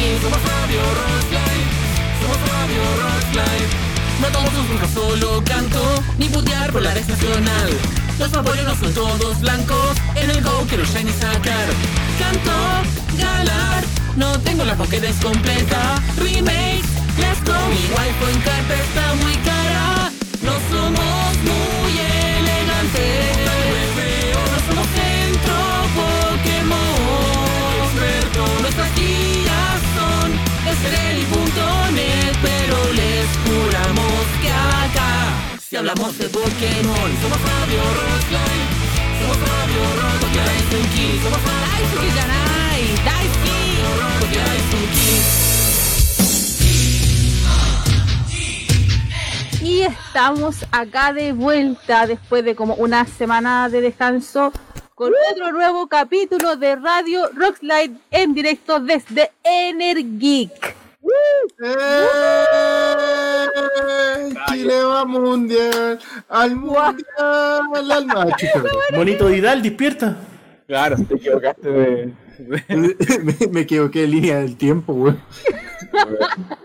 Somos Radio Rockslide, somos Radio Rockslide. No tomo sus nunca solo canto, ni putear por la red nacional. Los favoritos no son todos blancos, en el go quiero shiny sacar. Canto, galar, no tengo la Pokédex completa. Remake, let's go. Mi wifi en carta está muy cara, no somos muy si hablamos de Pokémon, somos Radio Rockline, somos Radio Rock, porque Daisuki, somos Radio Daisuki Janai, Daisuki. Daisuki. Y estamos acá de vuelta después de como una semana de descanso con otro nuevo capítulo de Radio Rockslide en directo desde Energic. ¡Eh! Chile va mundial, al mundial, al macho. Monito Didal, despierta. Claro, te equivocaste de. me, me equivoqué de línea del tiempo, güey.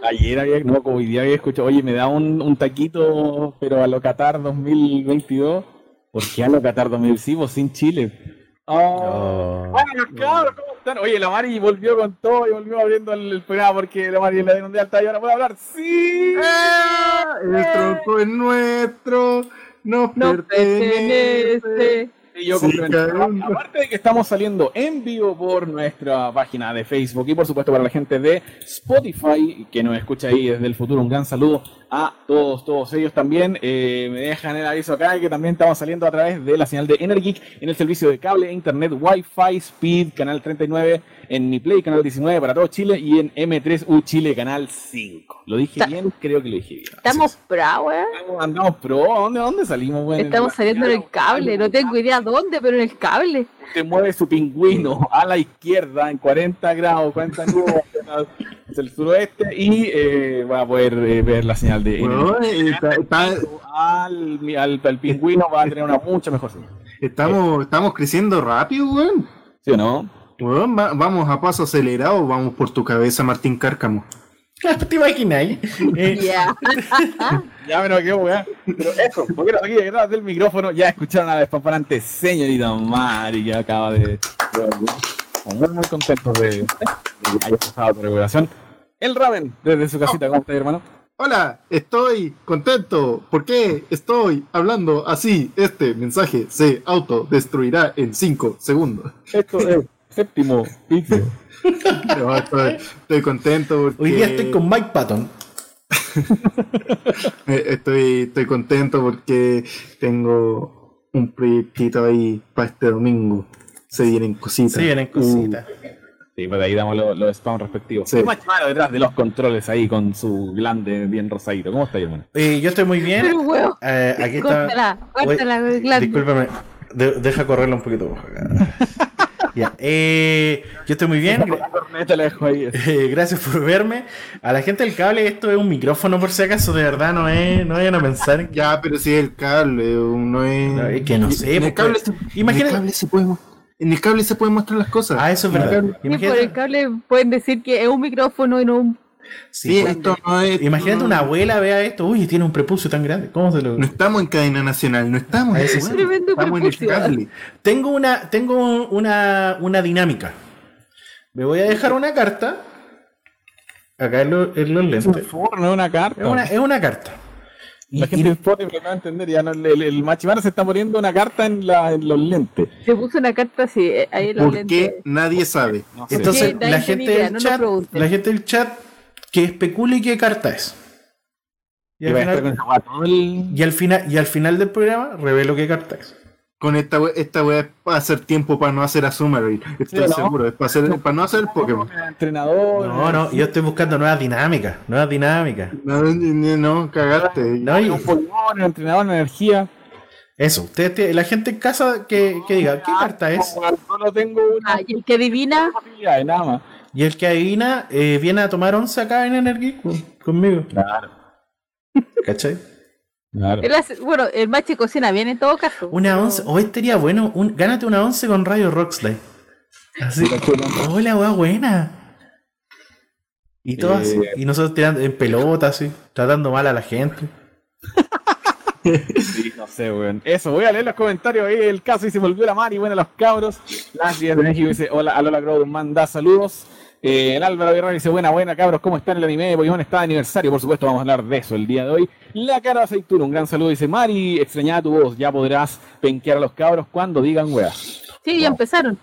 Ayer había, no, como hoy día había escuchado, oye, me da un, un taquito, pero a lo Qatar 2022. ¿Por qué a lo Qatar 2022 sin Chile? Oh. Bueno, cabros, ¿cómo están? Oye, la Mari volvió con todo y volvió abriendo el, el programa porque la Mari es la de está y ahora puede hablar. ¡Sí! ¡Ah! El tronco es nuestro, nos No pertenece. pertenece. Y yo Sí. Aparte de que estamos saliendo en vivo por nuestra página de Facebook y por supuesto para la gente de Spotify que nos escucha ahí desde el futuro, un gran saludo a todos, todos ellos también. Eh, me dejan el aviso acá que también estamos saliendo a través de la señal de Energic en el servicio de cable, internet, Wi-Fi, Speed, canal 39, en Mi Play, canal 19 para todo Chile y en M3U Chile, canal 5. Lo dije Ta- bien, creo que lo dije bien. Estamos bravos, ¿eh? Andamos, andamos pro, ¿dónde, dónde salimos? güey? Estamos saliendo en el cable, no tengo idea dónde, pero en el cable. se mueve su pingüino a la izquierda en 40 grados, 40 nubes hacia el suroeste y eh, va a poder eh, ver la señal de Weón, está- está- al, al, al pingüino va a tener una mucha mejor señal. estamos, estamos creciendo rápido, weón. ¿Sí o no? Weón, va- vamos a paso acelerado, vamos por tu cabeza, Martín Cárcamo. ¿Te imaginas? Eh, Ya. Ya me lo quedo, weá. Pero eso, porque aquí detrás del micrófono ya escucharon a la despamparante señorita Mari que acaba de. Estamos muy, muy contentos de, de que haya pasado tu regulación. El Raven, desde su casita, ¿cómo estás, hermano? Hola, estoy contento. ¿Por qué estoy hablando así? Este mensaje se autodestruirá en 5 segundos. Esto es séptimo piso. No, estoy, estoy contento porque Hoy día estoy con Mike Patton. eh, estoy, estoy contento porque tengo un proyectito ahí para este domingo. Se vienen cositas. Sí, vienen cositas. Sí, pues ahí damos los, los spams respectivos. Sí. Y Machimaro detrás de los controles ahí con su glande bien rosadito. ¿Cómo está, hermano? Eh, yo estoy muy bien. Eh, aquí está. Córtala. Discúlpame, de- deja correrlo un poquito. Ya. Eh, yo estoy muy bien. Eh, gracias por verme. A la gente del cable, esto es un micrófono por si acaso, de verdad, no es, no vayan a pensar. Ya, pero si es el cable, no es. No, es que no sé, En el pues, cable, pues, se, imagina- en el cable se puede. En el cable se pueden mostrar las cosas. Ah, eso es verdad. cable- Sí, por Imagínate, el cable pueden decir que es un micrófono y no un. Sí, Sí, pues, esto no es. imagínate no- una abuela vea esto, uy, tiene un prepucio tan grande. ¿Cómo se lo.? No estamos en cadena nacional, no estamos. Sí. Tremendo estamos en el. Tengo una, tengo una, una dinámica. Me voy a dejar una carta. Acá en, lo- en los Es un lentes. forno, es una carta. Es una, es una carta. Y- La gente de Spotify lo va a entender. Ya no, el, el, se está poniendo una carta en, la, en los lentes. Se puso una carta así, eh, ahí en los ¿Por lentes. qué? Nadie sabe. No sé. Entonces, la gente idea, del no nos chat, la gente del chat que especule qué carta es. Y Y al, final, con el- y al final, y al final del programa revelo qué carta es. Con esta we- esta weá es para hacer tiempo para no hacer a Summary. Estoy ¿no? seguro, es para, hacer, para no hacer Pokémon. Entrenador. No, no, yo estoy buscando nuevas dinámicas, nuevas dinámicas. No, no, no, cagaste. No, y- Un polimón, un entrenador, una energía. eso, usted, te- la gente en casa que, que diga, ¿qué carta es? Solo tengo una Ah, y el que adivina, nada más. Y el que adivina eh, viene a tomar once acá en Energy con- conmigo. Claro. ¿Cachai? Claro. él hace- bueno, el macho cocina bien en todo caso. Una once, hoy estaría bueno, un, gánate una once con Radio Rockslide. Así. Hola, weá buena. Y todo así. Eh. Y nosotros tirando en pelota, así, tratando mal a la gente. Sí, no sé, weón. Eso, voy a leer los comentarios ahí. El caso y se volvió la Mari. Bueno, los cabros. Las 10 de México dice: Hola, a Lola Grow manda saludos. Eh, el Álvaro Guerrero dice: Buena, buena, cabros. ¿Cómo están el anime de Pokémon? Está de aniversario, por supuesto. Vamos a hablar de eso el día de hoy. La cara de aceituna, un gran saludo. Dice: Mari, extrañada tu voz. Ya podrás penquear a los cabros cuando digan weas. Sí, ya empezaron.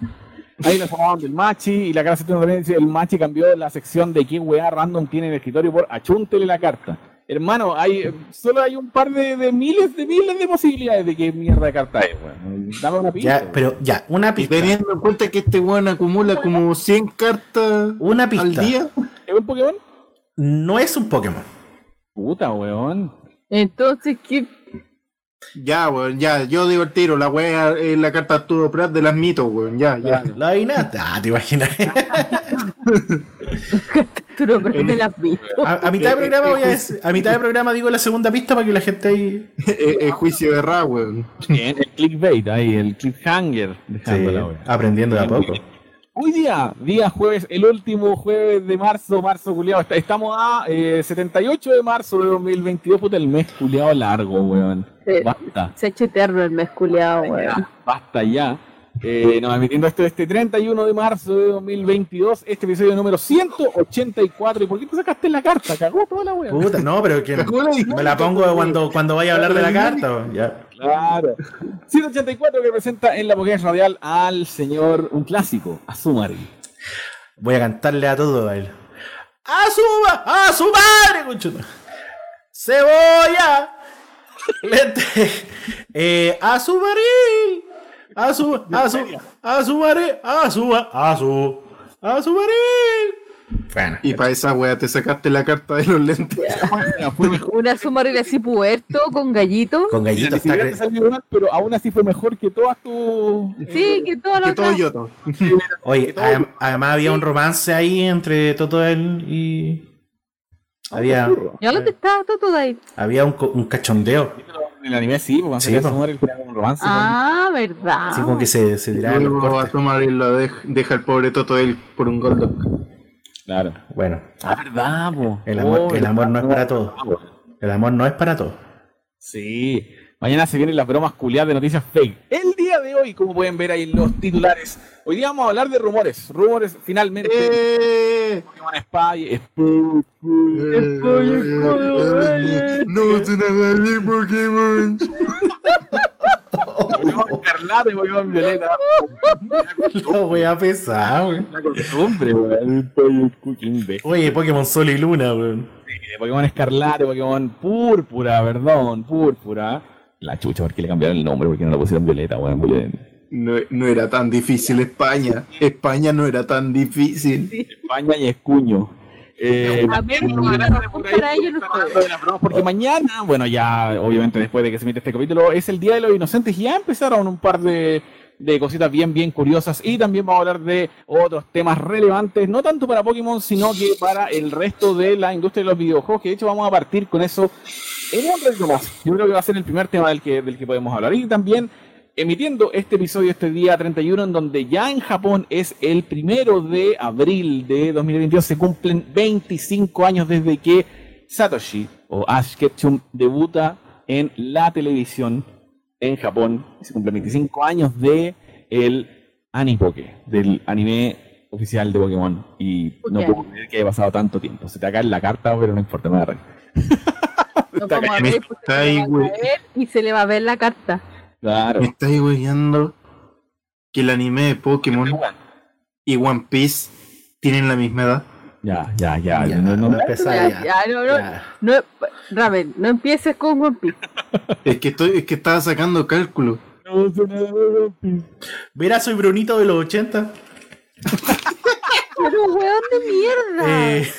Ahí nos llamaban del Machi. Y la cara de aceituna también dice: El Machi cambió la sección de qué wea random tiene en el escritorio por achúntele la carta. Hermano, hay, solo hay un par de, de miles de miles de posibilidades de qué mierda de carta es, weón. Dame una pista. Ya, pero ya, una Y pista. teniendo en cuenta que este weón acumula como 100 cartas Una pista. al día. ¿Es un Pokémon? No es un Pokémon. Puta, weón. Entonces, ¿qué? Ya, weón, ya. Yo digo el tiro. La wea es la carta Arturo Prat de las mitos, weón. Ya, ya. La adivinaste. Ah, te imaginas. Tú no. A, a mitad de programa voy a decir- a mitad de programa digo la segunda pista para que la gente ahí. Es es juicio de Ra, weón. Bien, el clickbait ahí, el cliffhanger. weón. aprendiendo de a poco. Hoy día, día jueves, el último jueves de marzo, marzo culiado. Est- Estamos a eh, 78 de marzo de 2022, puta, el mes culiado largo, weón. Sí. Basta, Se ha hecho eterno el mes culiado, weón. ya, basta ya. Eh, nos emitiendo esto este 31 de marzo de 2022, este episodio número 184. ¿Y por qué te sacaste la carta? Cagó toda la weón. Puta, no, pero que me la pongo cuando, cuando vaya a hablar de la carta. weón, Ya. Claro. 184 que presenta en la Pokémon Radial al señor, un clásico, Azumari. Voy a cantarle a todo a él. ¡A su, a su madre, conchuta! ¡Cebolla! Lente. Eh, a su baril. A su, a su, a su baril. A su, a su, a su baril. Bueno, Y para esa wea te sacaste la carta de los lentes. Una sumarila así puerto con gallito. con gallito está te salió mal, pero aún así fue mejor que todas tus. Sí, que todo Que lo todo Yoto. Oye, adem- además había un romance ahí entre Toto él y. Había, ¿Y dónde está todo ahí? había un, un cachondeo. En el anime sí, porque Sí, sí, como un romance. Ah, verdad. Así como que se, se los Luego a tomar y lo dej- deja el pobre Toto él por un Goldock. Claro. Bueno, Ah, verdad, po. el amor, Oh, el amor no es para todos. El amor no es para todos. Sí. Mañana se vienen las bromas culiadas de noticias fake. El día de hoy, como pueden ver ahí en los titulares, hoy día vamos a hablar de rumores. Rumores finalmente. ¡Eh! Pokémon Spy, No es una de Pokémon. Pokémon Escarlata y Pokémon Violeta. La wea pesada, weón. La costumbre, weón. Oye, Pokémon Sol y Luna, weón. Eh, Pokémon Escarlata, Pokémon Púrpura, perdón, Púrpura. La chucha, ¿por qué le cambiaron el nombre? ¿Por qué no le pusieron Violeta, weón? No, no era tan difícil España. España no era tan difícil. España y Escuño. Eh, A ver, porque mañana, bueno, ya obviamente después de que se emite este capítulo, es el Día de los Inocentes y ya empezaron un par de, de cositas bien, bien curiosas y también vamos a hablar de otros temas relevantes, no tanto para Pokémon, sino que para el resto de la industria de los videojuegos, que de hecho vamos a partir con eso en un ratito más. Yo creo que va a ser el primer tema del que, del que podemos hablar. Y también emitiendo este episodio este día 31, en donde ya en Japón es el primero de abril de 2022, se cumplen 25 años desde que Satoshi o Ash Ketchum debuta en la televisión en Japón. Se cumplen 25 años de el Anipoke, del anime oficial de Pokémon. Y no puedo creer que haya pasado tanto tiempo. Se te acá en la carta, pero no importa, me da rey. Nos vamos a ver, pues, se le va a caer y se le va a ver la carta. Claro. Me estáis weyando que el anime de Pokémon y One Piece tienen la misma edad. Ya, ya, ya. Ya, no, no, no empezar Ya, ya. ya, no, no, Ya. no, Raven, no empieces con One Piece. Es que estoy, es que estaba sacando cálculo. no sé nada de One Piece. Mira, soy Brunito de los 80. Pero weón de mierda. Eh,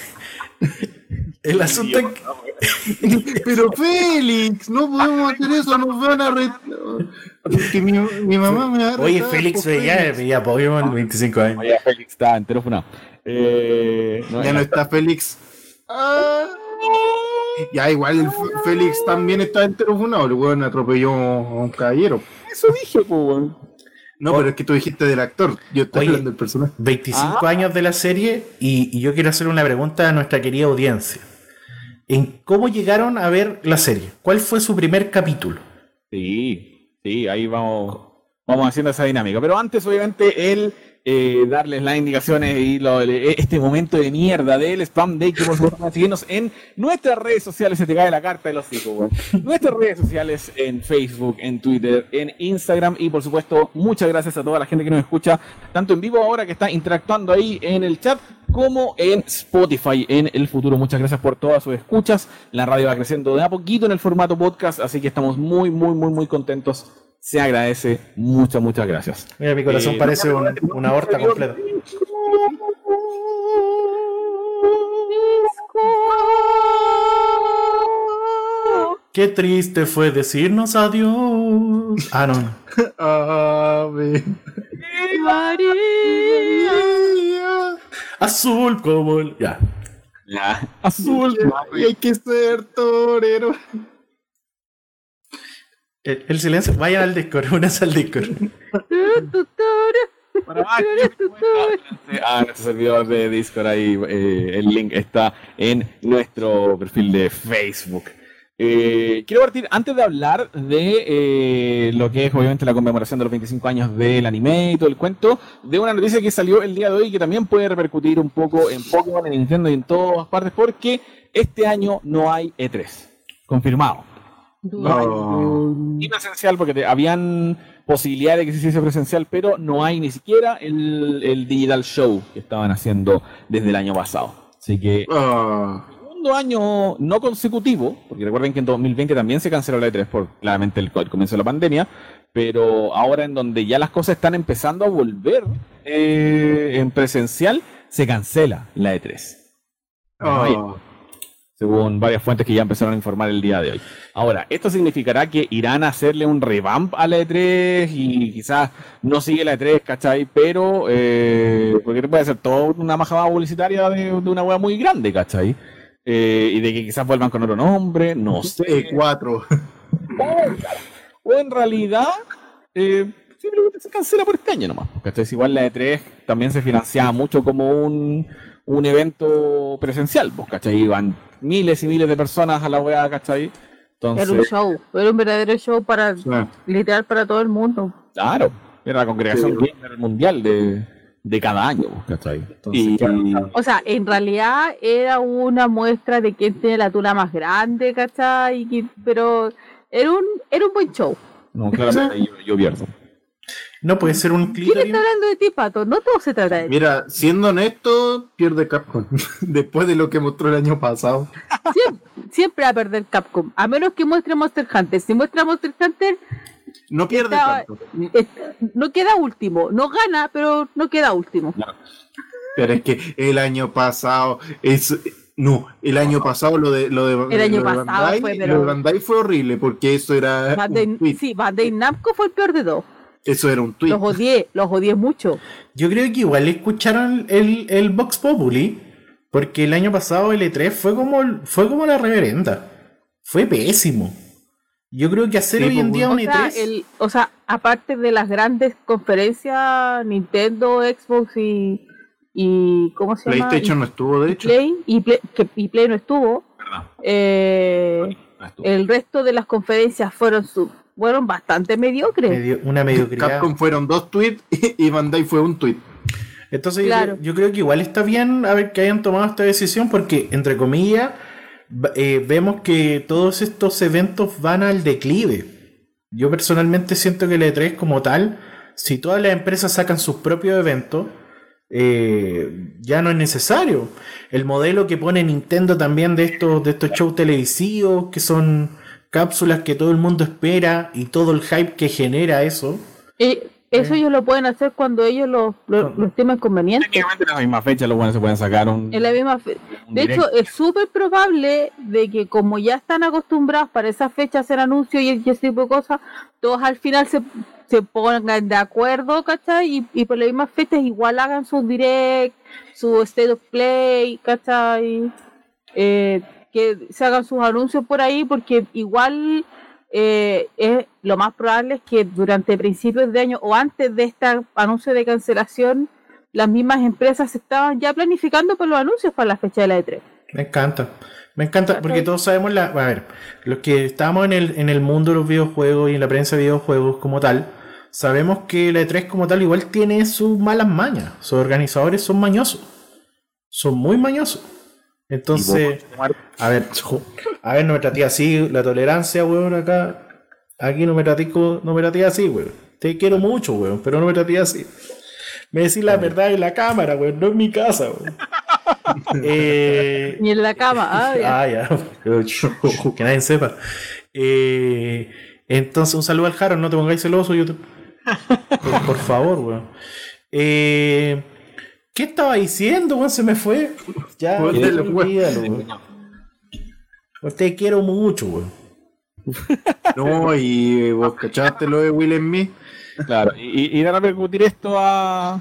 el asunto es que- Pero Félix, no podemos hacer eso, nos van a retar. Que mi, mi mamá me va a Oye, Félix veía, veía Pokémon 25 años. Oye, Félix está entero funado. Eh, no, Ya no está Félix. Ah. Ya igual el Félix también está entero funado. El weón atropelló a un caballero. Eso dije, weón. No, pero es que tú dijiste del actor. Yo estoy Oye. hablando del personaje. 25 Ah. años de la serie y, y yo quiero hacer una pregunta a nuestra querida audiencia. ¿En cómo llegaron a ver la serie? ¿Cuál fue su primer capítulo? Sí, sí, ahí vamos, vamos haciendo esa dinámica. Pero antes, obviamente, el eh, darles las indicaciones y el- este momento de mierda del spam day que por pueden seguirnos en nuestras redes sociales. Se te cae la carta de los hijos. Nuestras redes sociales en Facebook, en Twitter, en Instagram y por supuesto, muchas gracias a toda la gente que nos escucha, tanto en vivo ahora que está interactuando ahí en el chat, como en Spotify en el futuro. Muchas gracias por todas sus escuchas. La radio va creciendo de a poquito en el formato podcast, así que estamos muy, muy, muy, muy contentos. Se agradece. Muchas, muchas gracias. Mira, mi corazón Eh, parece no, un- una horta completa. Qué triste fue decirnos adiós. Ah, no. no. Ave María. Azul como el. Ya. La azul. Y hay que ser torero. El, el silencio. Vayan al Discord. Únanse al Discord. Para más, a nuestro servidor de Discord ahí, eh, el link está en nuestro perfil de Facebook. Eh, quiero partir, antes de hablar de eh, lo que es obviamente la conmemoración de los 25 años del anime y todo el cuento, de una noticia que salió el día de hoy que también puede repercutir un poco en Pokémon, en Nintendo y en todas partes, porque este año no hay E3. Confirmado. No. Y presencial, porque te- habían posibilidad de que se hiciese presencial, pero no hay ni siquiera el, el digital show que estaban haciendo desde el año pasado. Así que Ah. segundo año no consecutivo, porque recuerden que en 2020 también se canceló la E3 por claramente el, el comienzo de la pandemia, pero ahora en donde ya las cosas están empezando a volver eh, en presencial, se cancela la E3 Ah. Según varias fuentes que ya empezaron a informar el día de hoy. Ahora, esto significará que irán a hacerle un revamp a la E3 y quizás no sigue la E3, ¿cachai? Pero, eh, porque puede ser toda una majada publicitaria de, de una wea muy grande, ¿cachai? Eh, y de que quizás vuelvan con otro nombre, no sé. E4. O en realidad, eh, simplemente se cancela por este año nomás. ¿Cachai? Igual la E3 también se financiaba mucho como un, un evento presencial, pues, ¿cachai? Iban miles y miles de personas a la wea, ¿cachai? Era un Entonces, show, era un verdadero show para, literal, para todo el mundo. claro, era la congregación gamer mundial de, de cada año, pues, ¿cachai? Y, O sea, en realidad era una muestra de quién tiene la tula más grande, ¿cachai? Pero era un, era un buen show. no, claramente yo, yo pierdo. No puede ser un ¿Quién clítoris. está hablando de ti, Pato? No todo se trata de ti. Mira, siendo honesto, pierde Capcom. Después de lo que mostró el año pasado. Siempre, siempre va a perder Capcom. A menos que muestre Monster Hunter. Si muestra Monster Hunter, No pierde tanto. eh, no queda último. No gana, pero no queda último. Pero es que el año pasado es. No, el año pasado lo de lo de El año lo de pasado Bandai, fue, lo pero- de Bandai fue horrible porque eso era Bandai, un tweet. sí, Bandai Namco fue el peor de dos. Eso era un tweet. Los odié, los odié mucho. Yo creo que igual escucharon el, el Vox Populi. Porque el año pasado el E3 fue como, fue como la reverenda. Fue pésimo. Yo creo que hacer Sí, hoy en pues, día O un sea, E3. el, o sea, aparte de las grandes conferencias, Nintendo, Xbox y, y ¿cómo se llama? PlayStation no estuvo, de hecho. Play, y Play, que, y Play no estuvo. ¿Verdad? eh, No estuvo. el resto de las conferencias fueron su, fueron bastante mediocres. medio- una mediocridad. Capcom fueron dos tweets y Bandai fue un tweet. Entonces yo Claro. creo- yo, creo que igual está bien a ver que hayan tomado esta decisión porque, entre comillas, eh, vemos que todos estos eventos van al declive. Yo personalmente siento que el E3 como tal, si todas las empresas sacan sus propios eventos, eh, ya no es necesario. El modelo que pone Nintendo también de estos, de estos shows televisivos, que son cápsulas que todo el mundo espera y todo el hype que genera eso. Y eso ellos lo pueden hacer cuando ellos lo, lo, lo estimen conveniente. Técnicamente en la misma fecha los buenos se pueden sacar un, En la misma fe- un De directo. hecho, es súper probable de que como ya están acostumbrados para esa fecha hacer anuncios y, ese tipo de cosas, todos al final se, se pongan de acuerdo, ¿cachai? Y, y por las mismas fechas igual hagan su direct, su state of play, ¿cachai? Eh, que se hagan sus anuncios por ahí porque igual eh, es, lo más probable es que durante principios de año o antes de este anuncio de cancelación, las mismas empresas estaban ya planificando por los anuncios para la fecha de la E3. Me encanta. Me encanta porque todos sabemos la. A ver, los que estamos en el, en el mundo de los videojuegos y en la prensa de videojuegos como tal, sabemos que la E3 como tal igual tiene sus malas mañas. Sus organizadores son mañosos. Son muy mañosos. Entonces, a ver, a ver, no me traté así, la tolerancia, weón, acá. Aquí no me traté, no me traté así, weón. Te quiero mucho, weón, pero no me traté así. Me decís la verdad en la cámara, weón, no en mi casa, weón. eh, Ni en la cama. Ah, ya. Ah, ya. que nadie sepa. Eh, entonces, un saludo al Jaro, no te pongáis celoso, YouTube. Por, por favor, weón. Eh, ¿Qué estaba diciendo, weón? Se me fue. Ya, Olvídalo, weón. Te quiero mucho, weón. No, y vos cachaste lo de Will Smith. Claro, y, y dar a repercutir esto a,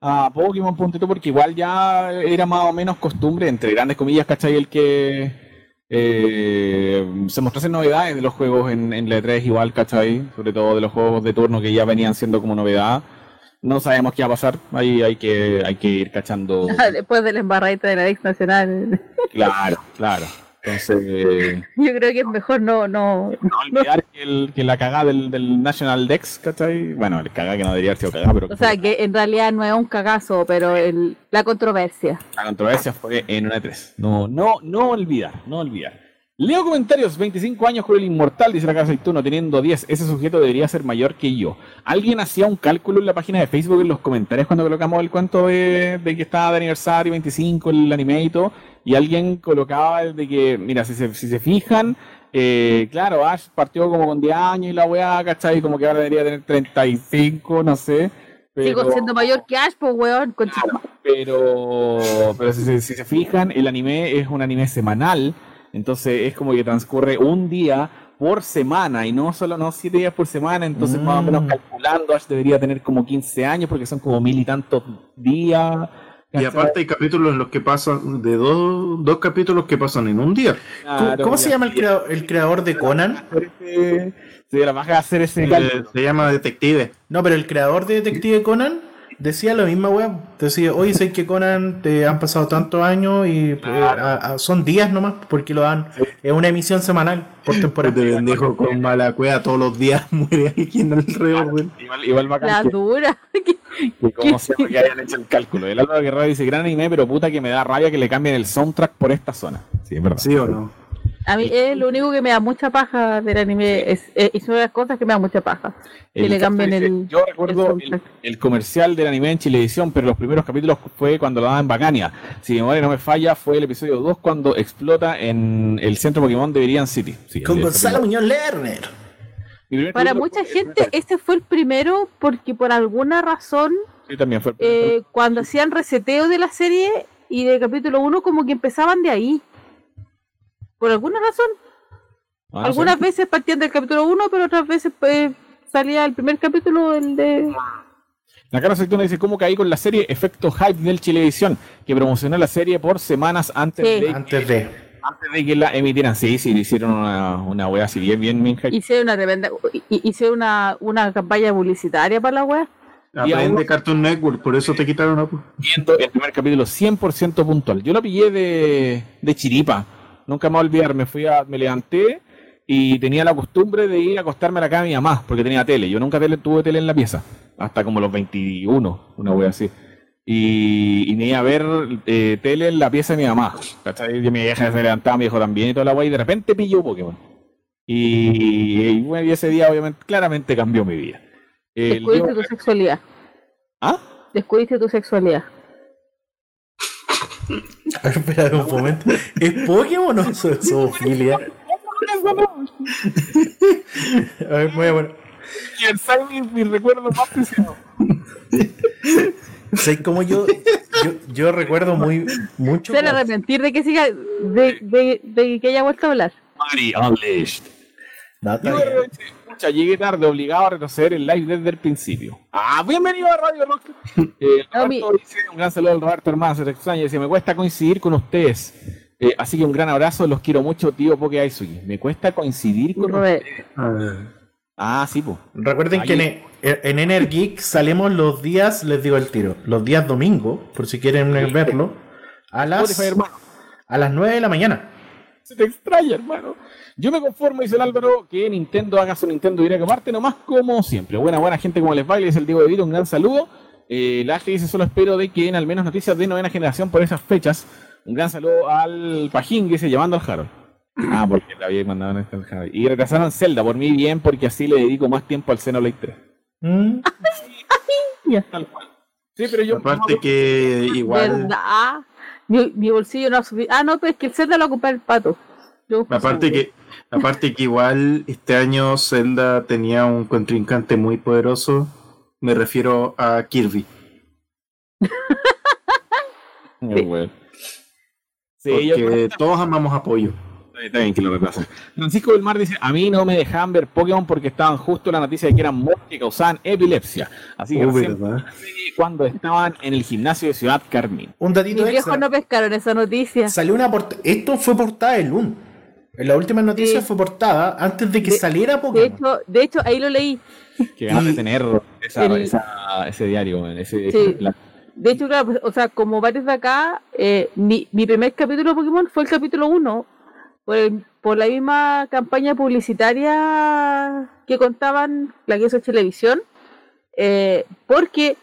a Pokémon, ponte tú, porque igual ya era más o menos costumbre, entre grandes comillas, ¿cachai? El que eh, se mostrasen novedades de los juegos en, en la E3, igual, ¿cachai? Sobre todo de los juegos de turno que ya venían siendo como novedad. No sabemos qué va a pasar, ahí hay que, hay que ir cachando. Después de la embarradita de la ex nacional. Claro, claro. Entonces, Yo creo que es mejor no, no, no olvidar que, el- que la cagada del, del National Dex, ¿cachai? Bueno, el cagada que no debería haber sido cagada, pero O sea, que en realidad no es un cagazo, pero el, la controversia. La controversia fue en una E3. No, no, no olvidar, no olvidar. Leo comentarios, 25 años con el inmortal, dice la casa Aceituno, teniendo 10. Ese sujeto debería ser mayor que yo. Alguien hacía un cálculo en la página de Facebook en los comentarios cuando colocamos el cuento de, de que estaba de aniversario 25, el anime y todo, y alguien colocaba de que, mira, si se, si se fijan, eh, claro, Ash partió como con 10 años y la weá, ¿cachai? Como que ahora debería tener 35, no sé. Sigo pero- siendo mayor que Ash, pues, weón. con- pero, pero si, se- si se fijan, el anime es un anime semanal, entonces es como que transcurre un día por semana y no solo no siete días por semana, entonces más o menos Mm. calculando Ash debería tener como 15 años porque son como mil y tantos días. Y aparte hay capítulos en los que pasan, de dos, dos capítulos que pasan en un día. ¿Cómo, Claro, cómo se llama el creador, el creador de Conan? Hacer ese- Sí, la baja a hacer ese Eh, cálculo. se llama Detective. No, pero el creador de Detective Conan decía la misma weá. Decía, oye, sé que Conan te han pasado tantos años y eh, a- a- son días nomás, porque lo dan. Es una emisión semanal por temporada. Este pendejo con mala cueva todos los días muere alguien alrededor. güey. Igual, igual bacán La que- dura. que como se llama que hayan hecho el cálculo. El Álvaro Guerrero dice, gran anime, pero puta que me da rabia que le cambien el soundtrack por esta zona. Sí, es verdad. ¿Sí o no? A mí es lo único que me da mucha paja del anime. Es, es, y son las cosas que me da mucha paja. Que El le cambien el. Yo recuerdo el el, soundtrack. el comercial del anime en Chilevisión, pero los primeros capítulos fue cuando lo daban en Bacania. Si mi memoria no me falla, fue el episodio 2 cuando explota en el centro Pokémon de Viridian City. Sí, Con Gonzalo Muñoz Lerner. Para mucha gente, ese fue el primero porque por alguna razón, Sí, también fue el primero. eh, cuando hacían reseteo de la serie y del capítulo 1, como que empezaban de ahí. Por alguna razón. Ah, Algunas veces partían del capítulo 1, pero otras veces pues, salía el primer capítulo, el de... La cara Aceituna dice, ¿cómo caí con la serie Efecto Hype del Chilevisión? Que promocionó la serie por semanas antes, Sí. de, Antes de. antes de que la emitieran. Sí, sí, le hicieron una, una wea así bien, bien, bien. Hice una tremenda... hi- Hice una, una campaña publicitaria para la web. Y Aprende Cartoon Network, por eso te quitaron viendo el primer capítulo 100% puntual. Yo lo pillé de, de chiripa. Nunca me voy a olvidar. Me fui a, me levanté y tenía la costumbre de ir a acostarme a la cama de mi mamá porque tenía tele. Yo nunca tele, tuve tele en la pieza. Hasta como los 21, una wea así. Y, y me iba a ver eh, tele en la pieza de mi mamá. ¿Cachai? Y mi vieja se levantaba, mi hijo también y toda la wea. Y de repente pilló Pokémon. Y, y, bueno, y ese día obviamente claramente cambió mi vida. El Descubriste tu sexualidad. ¿Ah? Descubriste tu sexualidad. A ver, espera un momento. ¿Es Pokémon o so- zoofilia? A ver, voy a poner. Y el Simon, mi recuerdo más preciado. ¿Sabes cómo yo, yo, yo recuerdo muy mucho? Se arrepentir de que siga, de, de, de que haya vuelto a hablar. Mari Unleashed. No, pucha, llegué tarde, obligado a retroceder el live desde el principio. Ah, bienvenido a Radio Rock. Eh, Roberto dice, un gran saludo al Roberto hermano, se te extraña, dice, me cuesta coincidir con ustedes. Eh, así que un gran abrazo, los quiero mucho, tío Poke Aisugi. Me cuesta coincidir con Robert, Ah, Ah, sí, pues. Recuerden Ahí- que en, en Energeek salimos los días, les digo el tiro, los días domingo, por si quieren verlo, a las, a las 9 de la mañana. Se te extraña, hermano. Yo me conformo, dice el Álvaro, que Nintendo haga su Nintendo Direct aparte, nomás como siempre. Buena, buena gente como les baile, es el Diego de Vito, un gran saludo. Eh, la dice, solo espero de que den al menos noticias de novena generación por esas fechas. Un gran saludo al Pajín, que dice, llamando al Harold. Ah, porque le había mandado este al Harold. Y retrasaron Zelda, por mí bien, porque así le dedico más tiempo al Xenoblade 3. Mm. Tal cual. Sí, pero yo... Aparte que igual, ¿verdad? Mi, mi bolsillo no ha subido. Ah, no, pero es que el Zelda lo ocupa el pato. Yo- aparte que, aparte que igual este año Zelda tenía un contrincante muy poderoso. Me refiero a Kirby. Muy bueno. Sí, yo... Porque todos amamos apoyo. Está bien que lo. Francisco del Mar dice, a mí no me dejaban ver Pokémon porque estaban justo en la noticia de que eran monos que causaban epilepsia. Así que cuando estaban en el gimnasio de Ciudad Carmín. Un datito Mis viejos no pescaron esa noticia. Salió una portada. Esto fue portada de Loon. En la última noticia Sí. fue portada antes de que De- saliera De Pokémon. hecho, de hecho, ahí lo leí. Que ganas de tener esa, El- esa- ese diario, ese Sí. la- De hecho, claro, pues, o sea, como varios de acá, eh, mi, mi primer capítulo de Pokémon fue el capítulo 1, por, el- por la misma campaña publicitaria que contaban la que hizo televisión, eh, porque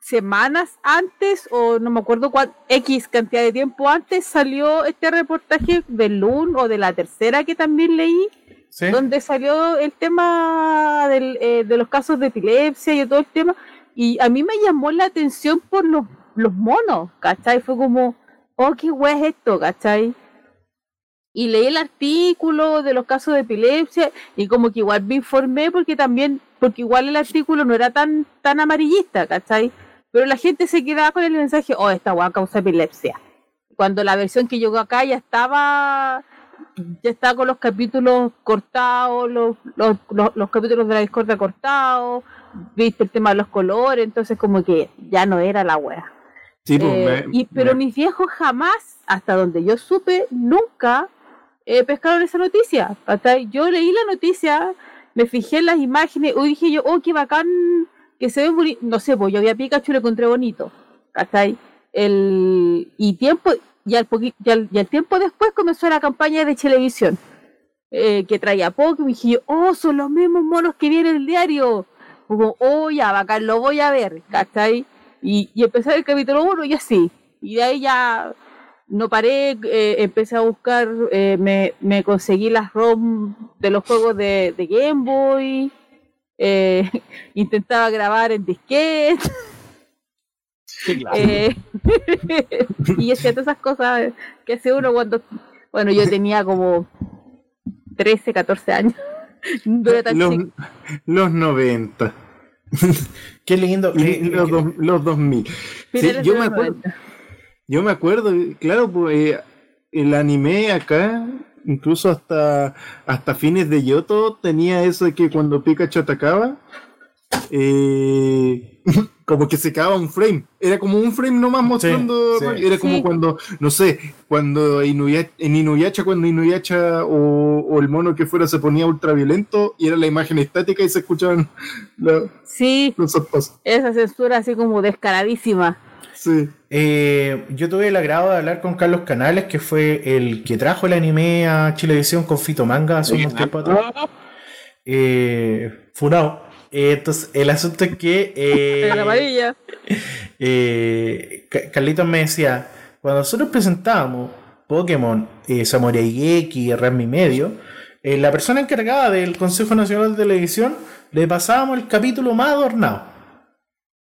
semanas antes, o no me acuerdo cuál, X cantidad de tiempo antes, salió este reportaje del LUN o de la tercera que también leí, ¿Sí? donde salió el tema del, eh, de los casos de epilepsia y todo el tema, y a mí me llamó la atención por los, los monos, ¿cachai? Fue como, oh, qué guay es esto, ¿cachai? Y leí el artículo de los casos de epilepsia y como que igual me informé porque también, porque igual el artículo no era tan, tan amarillista, ¿cachai? Pero la gente se quedaba con el mensaje, oh, esta guay causa epilepsia. Cuando la versión que llegó acá ya estaba ya estaba con los capítulos cortados, los, los, los, los capítulos de la discordia cortados, viste el tema de los colores, entonces como que ya no era la wea. Sí, pues, Eh, me- y, pero me- mis viejos jamás, hasta donde yo supe, nunca eh, pescaron esa noticia. Hasta yo leí la noticia, me fijé en las imágenes, y dije yo, oh, qué bacán, que se ve bonito. No sé, pues yo vi a Pikachu y lo encontré bonito. ¿Cachai? El, y tiempo, y al, y al- tiempo después comenzó la campaña de televisión. eh, que traía Pokémon, y dije oh, son los mismos monos que viene en el diario. Como, oh, ya, bacán, lo voy a ver, ¿cachai? Y, y empecé el capítulo 1 y así. Y de ahí ya no paré, eh, empecé a buscar, eh, me, me conseguí las ROM de los juegos de, de Game Boy, eh, intentaba grabar en disquete, Sí, claro. eh, y hacía todas esas cosas que hace uno cuando, bueno, yo tenía como 13, 14 años. No era tan los, los 90. Qué lindo. y Eh, los, eh, dos- los 2000. Sí, yo me acuerdo, 90. Yo me acuerdo, claro, pues eh, el anime acá, incluso hasta, hasta fines de Yoto, tenía eso de que cuando Pikachu atacaba, eh, como que se quedaba un frame. Era como un frame nomás mostrando. sí. Era como Sí. cuando, no sé, cuando Inuya- en Inuyacha, cuando Inuyacha o, o el mono que fuera se ponía ultraviolento y era la imagen estática y se escuchaban la- Sí, los zapatos. esa censura así como descaradísima. Sí. Eh, yo tuve el agrado de hablar con Carlos Canales, que fue el que trajo el anime a Chilevisión con Fito Manga hace unos tiempos atrás. Eh, Funao. Eh, entonces, el asunto es que. eh, la amarilla. eh, Ca- Carlitos me decía, cuando nosotros presentábamos Pokémon, eh, Samurai y Rami Medio, eh, la persona encargada del Consejo Nacional de Televisión le pasábamos el capítulo más adornado,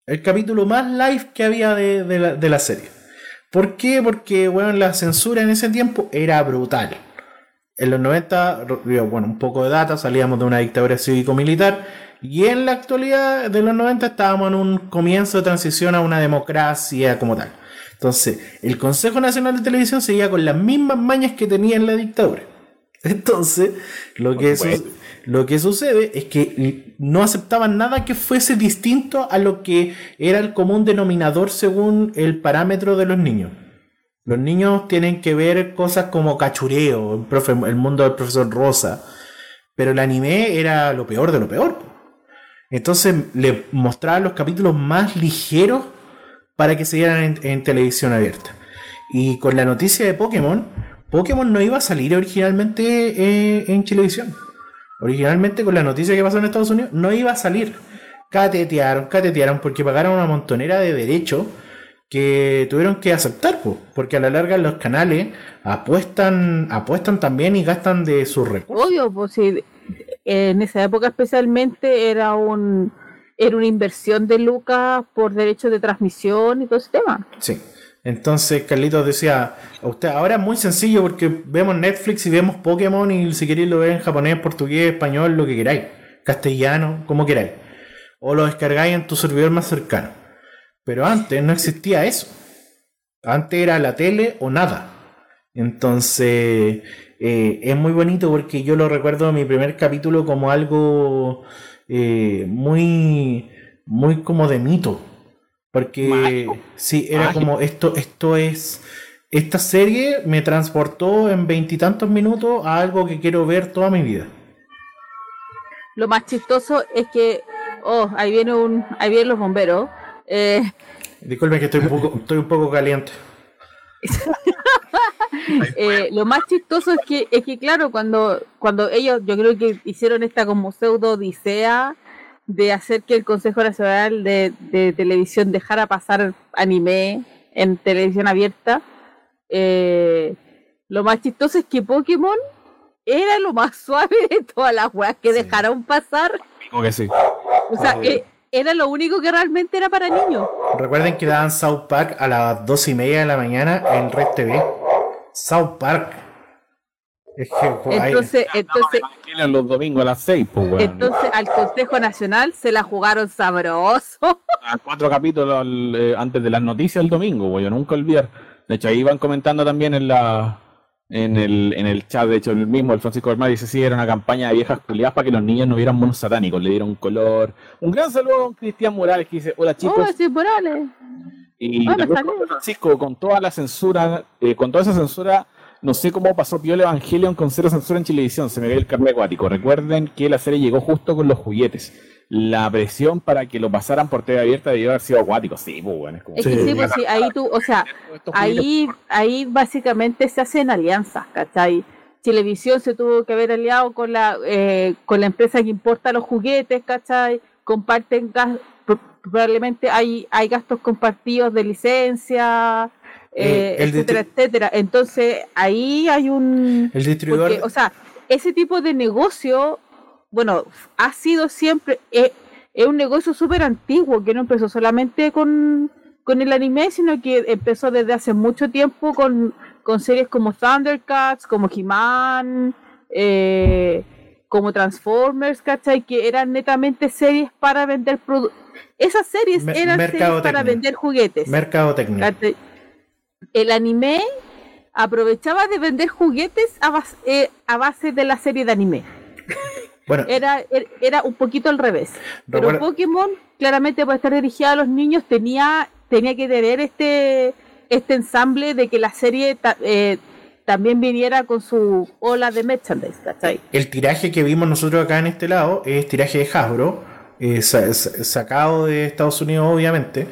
el capítulo más live que había de, de la, de la serie. ¿Por qué? Porque bueno, la censura en ese tiempo era brutal. En los 90, ro- bueno, un poco de data, salíamos de una dictadura cívico-militar y en la actualidad de los 90 estábamos en un comienzo de transición a una democracia como tal. Entonces, el Consejo Nacional de Televisión seguía con las mismas mañas que tenía en la dictadura. Entonces, lo que, su- lo que sucede es que no aceptaban nada que fuese distinto a lo que era el común denominador según el parámetro de los niños. Los niños tienen que ver cosas como cachureo, el, el mundo del profesor Rosa. Pero el anime era lo peor de lo peor. Entonces le mostraban los capítulos más ligeros para que se dieran en, en televisión abierta. Y con la noticia de Pokémon, Pokémon no iba a salir originalmente eh, en televisión. Originalmente con la noticia que pasó en Estados Unidos, no iba a salir. Catetearon, catetearon porque pagaron una montonera de derechos que tuvieron que aceptar, po, porque a la larga los canales apuestan, apuestan también y gastan de sus recursos. Obvio, pues sí, en esa época especialmente era un era una inversión de lucas por derechos de transmisión y todo ese tema. Sí. Entonces Carlitos decía, usted ahora es muy sencillo porque vemos Netflix y vemos Pokémon y si queréis lo ver en japonés, portugués, español, lo que queráis, castellano, como queráis. O lo descargáis en tu servidor más cercano. Pero antes no existía eso. Antes era la tele o nada. Entonces eh, es muy bonito porque yo lo recuerdo en mi primer capítulo como algo eh, muy, muy como de mito. Porque sí, era como esto, esto es. Esta serie me transportó en veintitantos minutos a algo que quiero ver toda mi vida. Lo más chistoso es que, oh, ahí viene un, ahí vienen los bomberos. Eh, Disculpen que estoy un poco, estoy un poco caliente. eh, lo más chistoso es que, es que claro, cuando, cuando ellos, yo creo que hicieron esta como pseudo odisea de hacer que el Consejo Nacional de, de Televisión dejara pasar anime en televisión abierta, eh, lo más chistoso es que Pokémon era lo más suave de todas las weas que Sí. dejaron pasar. Digo que sí. O sea, Oh. eh, era lo único que realmente era para niños. Recuerden que daban South Park a las dos y media de la mañana en Red TV. South Park. Es que, pues, ahí- Entonces, entonces, los domingos a las 6, pues, entonces al Consejo Nacional se la jugaron sabroso. a cuatro capítulos al- eh, antes de las noticias el domingo, voy a nunca olvidar. De hecho, ahí iban comentando también en la en el, en el chat, de hecho, el mismo, el Francisco Hermán dice, sí, era una campaña de viejas culiadas para que los niños no vieran monos satánicos, le dieron color. Un gran saludo a don Cristian Morales que dice, hola chicos, Oh, sí, Morales. y salió. Francisco, con toda la censura, eh, con toda esa censura, no sé cómo pasó Piola Evangelion con cero censura en televisión, se me cayó el carne acuático. Recuerden que la serie llegó justo con los juguetes. La presión para que lo pasaran por TV abierta debió haber sido acuático. Sí, pues bueno, es como... Es que sí, pues sí, ahí tú, o sea, ahí, ahí básicamente se hacen alianzas, ¿cachai? Televisión se tuvo que haber aliado con la, eh, con la empresa que importa los juguetes, ¿cachai? Comparten gas, probablemente hay, hay gastos compartidos de licencia, eh, el etcétera, etcétera. Entonces ahí hay un... el distribuidor. Porque, o sea, ese tipo de negocio, bueno, ha sido siempre, eh, es un negocio súper antiguo, que no empezó solamente con, con el anime, sino que empezó desde hace mucho tiempo con, con series como Thundercats, como He-Man, eh, como Transformers, ¿cachai? Que eran netamente series para vender productos. Esas series Me- eran series para vender juguetes. Mercadotecnia. ¿cachai? El anime aprovechaba de vender juguetes a base, eh, a base de la serie de anime. Bueno, Era, er- era un poquito al revés. Pero Pokémon, claramente para estar dirigida a los niños, tenía, tenía que tener este, este ensamble de que la serie ta- eh, también viniera con su ola de merchandise, ¿cachai? el tiraje que vimos nosotros acá en este lado es tiraje de Hasbro, eh, sa- sa- sacado de Estados Unidos obviamente,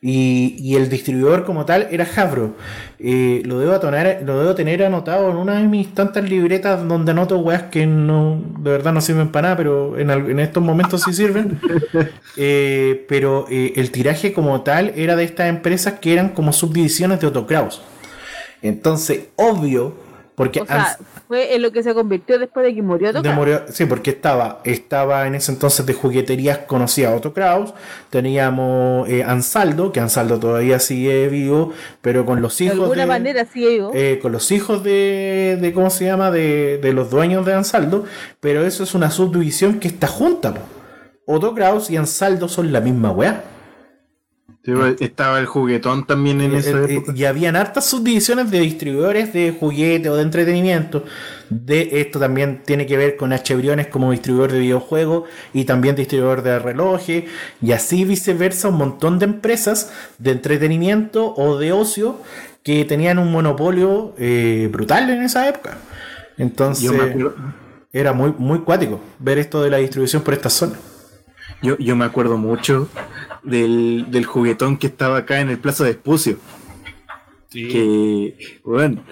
y, y el distribuidor como tal era Hasbro. Eh, lo, debo atonar- lo debo tener anotado en una de mis tantas libretas donde anoto weas que no, de verdad no sirven para nada, pero en estos momentos sí sirven. Eh, pero eh, el tiraje como tal era de estas empresas que eran como subdivisiones de Autocraus. Entonces, obvio, porque O sea, fue en lo que se convirtió después de que murió. Demoró- sí, porque estaba, estaba en ese entonces de jugueterías conocía Otto Kraus, teníamos eh, Ansaldo, que Ansaldo todavía sigue vivo, pero con los de hijos alguna de, manera sí digo. eh, con los hijos de, de ¿cómo se llama? De, de los dueños de Ansaldo, pero eso es una subdivisión que está junta, po. Otto Kraus y Ansaldo son la misma weá. Sí, pues, estaba el juguetón también en Eh, esa eh, época. y habían hartas subdivisiones de distribuidores de juguete o de entretenimiento. De esto también tiene que ver con. Briones como distribuidor de videojuegos y también distribuidor de relojes y así viceversa un montón de empresas de entretenimiento o de ocio que tenían un monopolio eh, brutal en esa época. Entonces, era muy, muy cuático ver esto de la distribución por esta zona. yo, yo me acuerdo mucho del, del juguetón que estaba acá en el Plaza de Espucio. Que, bueno,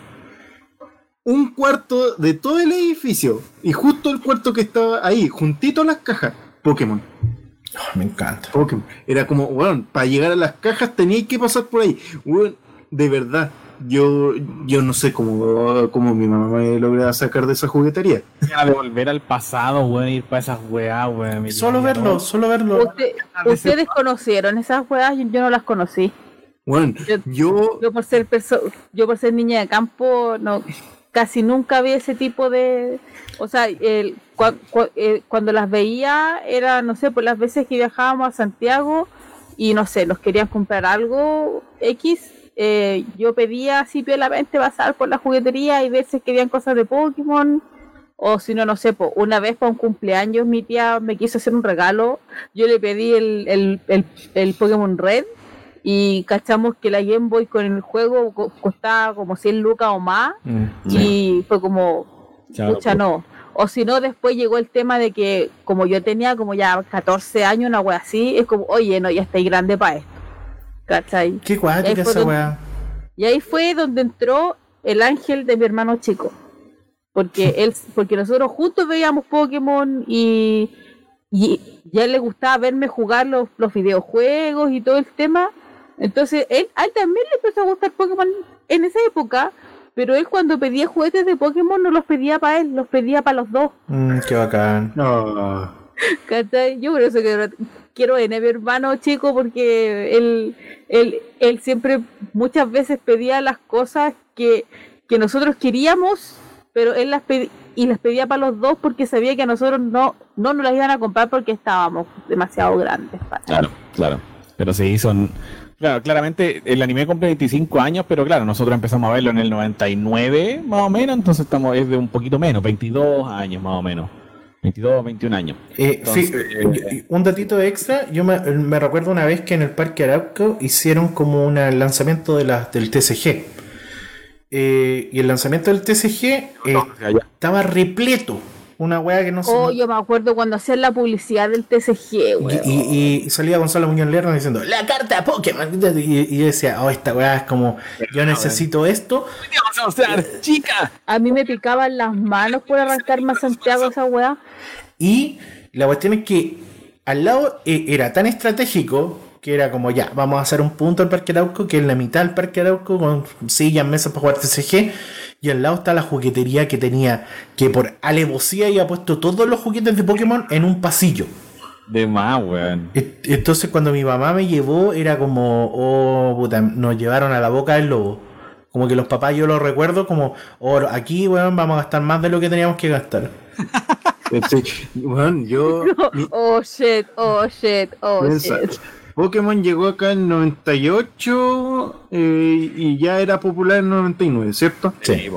un cuarto de todo el edificio y justo el cuarto que estaba ahí, juntito a las cajas, Pokémon. Oh, me encanta. Pokémon. Era como, bueno, para llegar a las cajas tenía que pasar por ahí. Weón, de verdad, yo, yo no sé cómo, cómo mi mamá me logra sacar de esa juguetería. De volver al pasado, weón, ir para esas weas, weón. Solo verlo, ¿no? solo verlo. Usted- ustedes conocieron esas weas, yo, yo no las conocí. Bueno, Yo- yo, Yo por ser perso yo por ser niña de campo, no casi nunca vi ese tipo de o sea, el, cua- cua- eh, cuando las veía era, no sé, por las veces que viajábamos a Santiago y no sé, nos querían comprar algo X, eh, yo pedía así piolamente pasar por la juguetería y ver si querían cosas de Pokémon o si no, no sé, po, una vez para un cumpleaños mi tía me quiso hacer un regalo, yo le pedí el, el, el, el Pokémon Red y cachamos que la Game Boy con el juego co- costaba como 100 lucas o más Mm, y fue como, pues. no. O si no, después llegó el tema de que como yo tenía como ya 14 años, una wea así, es como, oye, no, ya estáis grande para esto. ¿Cachai? Qué cuática esa donde- weá. Y ahí fue donde entró el ángel de mi hermano chico. Porque él, porque nosotros juntos veíamos Pokémon y, y, y a él le gustaba verme jugar los, los videojuegos y todo el tema. Entonces, él, a él también le empezó a gustar Pokémon en esa época, pero él cuando pedía juguetes de Pokémon no los pedía para él, los pedía para los dos. Mm, qué bacán. no, ¿cachai? Yo por eso que quiero en mi hermano chico porque él, él, él siempre muchas veces pedía las cosas que, que nosotros queríamos, pero él las pedía y las pedía para los dos porque sabía que a nosotros no, no nos las iban a comprar porque estábamos demasiado grandes. Claro, claro. Pero sí, son. Claro, claramente el anime cumple 25 años, pero claro, nosotros empezamos a verlo en el 99, más o menos, entonces estamos es de un poquito menos, 22 años más o menos. 22, 21 años. Eh, Entonces, sí, eh, un datito extra, yo me, me recuerdo una vez que en el Parque Arauco hicieron como un lanzamiento de la, del TCG. Eh, y el lanzamiento del TCG estaba repleto. Una weá que no se... Oh, yo me acuerdo cuando hacían la publicidad del TCG, y, weón. y- y salía Gonzalo Muñoz Lerner diciendo la carta Pokémon y, y yo decía oh esta weá es como yo necesito esto vamos a mostrar, chica. A mí me picaban las manos por arrancarme a Santiago esa weá. Y la cuestión es que al lado eh, era tan estratégico que era como ya, vamos a hacer un punto al Parque Arauco, que es la mitad del Parque Arauco, con sillas, mesas para jugar TCG. Y al lado está la juguetería que tenía, que por alevosía había puesto todos los juguetes de Pokémon en un pasillo. De más, weón. Entonces cuando mi mamá me llevó era como, oh, puta, nos llevaron a la boca del lobo. Como que los papás yo lo recuerdo como, oh, aquí, weón, vamos a gastar más de lo que teníamos que gastar. sí, bueno, yo, Oh shit, oh shit, oh shit. Pokémon llegó acá en 98 eh, y ya era popular en 99, ¿cierto? Sí.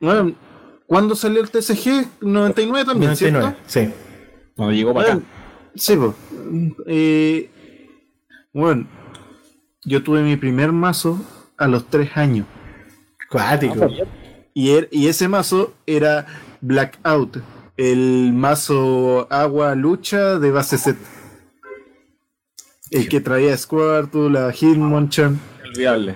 Bueno, ¿cuándo salió el TCG? 99 también, 99, ¿cierto? sí. Cuando llegó para acá. Sí, po. Eh, bueno, yo tuve mi primer mazo a los 3 años. Cuático. Y, er- y ese mazo era Blackout, el mazo agua lucha de base set. El que traía Squirtle, a Hitmonchan. Olvidable.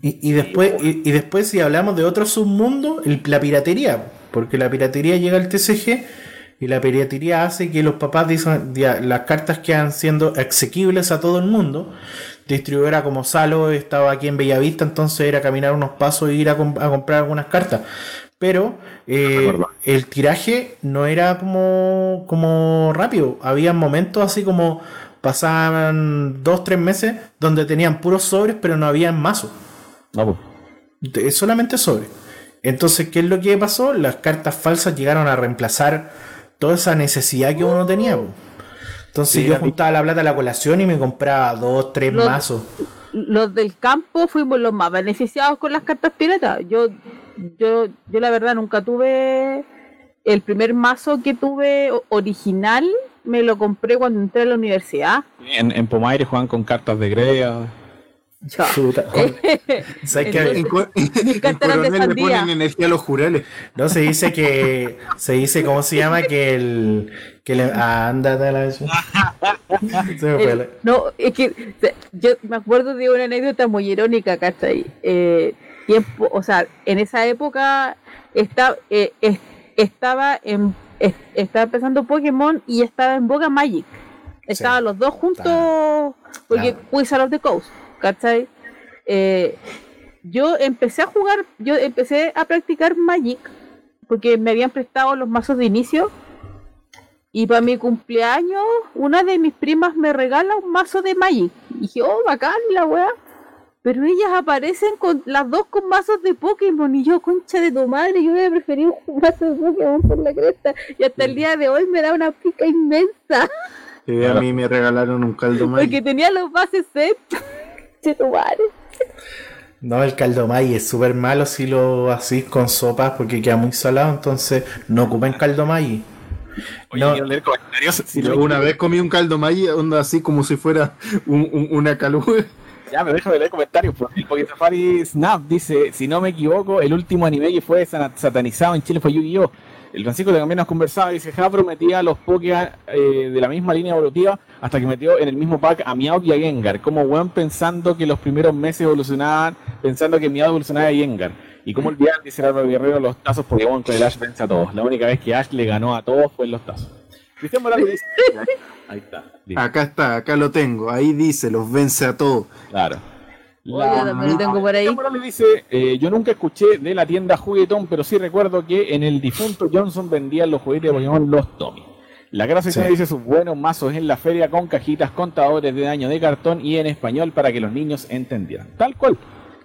Y, y después, y, y después si hablamos de otro submundo, el- la piratería. Porque la piratería llega al TCG y la piratería hace que los papás dicen ya, las cartas quedan siendo asequibles a todo el mundo. Distribuidora como Salo estaba aquí en Bellavista, entonces era caminar unos pasos e ir a, com- a comprar algunas cartas. Pero eh, el tiraje no era como, como rápido. Había momentos así como pasaban dos, tres meses donde tenían puros sobres, pero no había mazos. No. De- solamente sobre. Entonces, ¿qué es lo que pasó? Las cartas falsas llegaron a reemplazar toda esa necesidad que uno tenía. po. Entonces Sí, yo juntaba la plata a la colación y me compraba dos, tres mazos. Los del campo fuimos los más beneficiados con las cartas piratas. Yo, yo, yo la verdad nunca tuve el primer mazo que tuve original, me lo compré cuando entré a la universidad. En, en Pomaire juegan con cartas de. Puta. ¿Sabes qué? En, le ponen energía a los jurales. No se dice que. Se dice, ¿cómo se llama? Que el. Que le. Ah, ándate a la El- no, es que yo me acuerdo de una anécdota muy irónica, ¿cachai? Eh, tiempo, o sea, en esa época está, eh, es- estaba en es- estaba empezando Pokémon y estaba en boga Magic. Estaban los dos juntos porque Claro. Wizard of the Coast, ¿cachai? Eh, yo empecé a jugar, yo empecé a practicar Magic porque me habían prestado los mazos de inicio y para mi cumpleaños, una de mis primas me regala un mazo de Magic. Y dije, oh, bacán la weá. Pero ellas aparecen con las dos con mazos de Pokémon. Y yo, concha de tu madre, yo hubiera preferido un mazo de Pokémon por la cresta. Y hasta el día de hoy me da una pica inmensa. Que a mí me regalaron un caldo más. Porque tenía los bases set. Concha de tu madre. No, el caldo maíz es súper malo si lo hacís con sopas porque queda muy salado, entonces no ocupen caldo maíz. Oye, No. leer comentarios. Si una vez comí un caldo maíz, onda así como si fuera un- un- una caluga. Ya, me dejo de leer comentarios. Porque Safari Snap dice: Si no me equivoco, el último anime que fue satanizado en Chile fue Yu-Gi-Oh! El Francisco también nos conversaba dice: Japro metía a los Pokémon eh, de la misma línea evolutiva hasta que metió en el mismo pack a Meowth y a Gengar. Como weón pensando que los primeros meses evolucionaban, pensando que Meowth evolucionaba a Gengar. Y como olvidar, dice Álvaro Guerrero, los tazos Pokémon con el Ash vence a todos. La única vez que Ash le ganó a todos fue en los tazos. Cristian Morales dice: Ahí está. Acá está, acá lo tengo. Ahí dice, los vence a todos. Claro. Oye, también lo tengo por ahí. Cristian Morales dice, eh, yo nunca escuché de la tienda Juguetón, pero sí recuerdo que en el difunto Johnson vendían los juguetes de Pokémon los Tommy. La gran sección Sí. dice sus buenos mazos en la feria con cajitas, contadores de daño de cartón y en español para que los niños entendieran. Tal cual.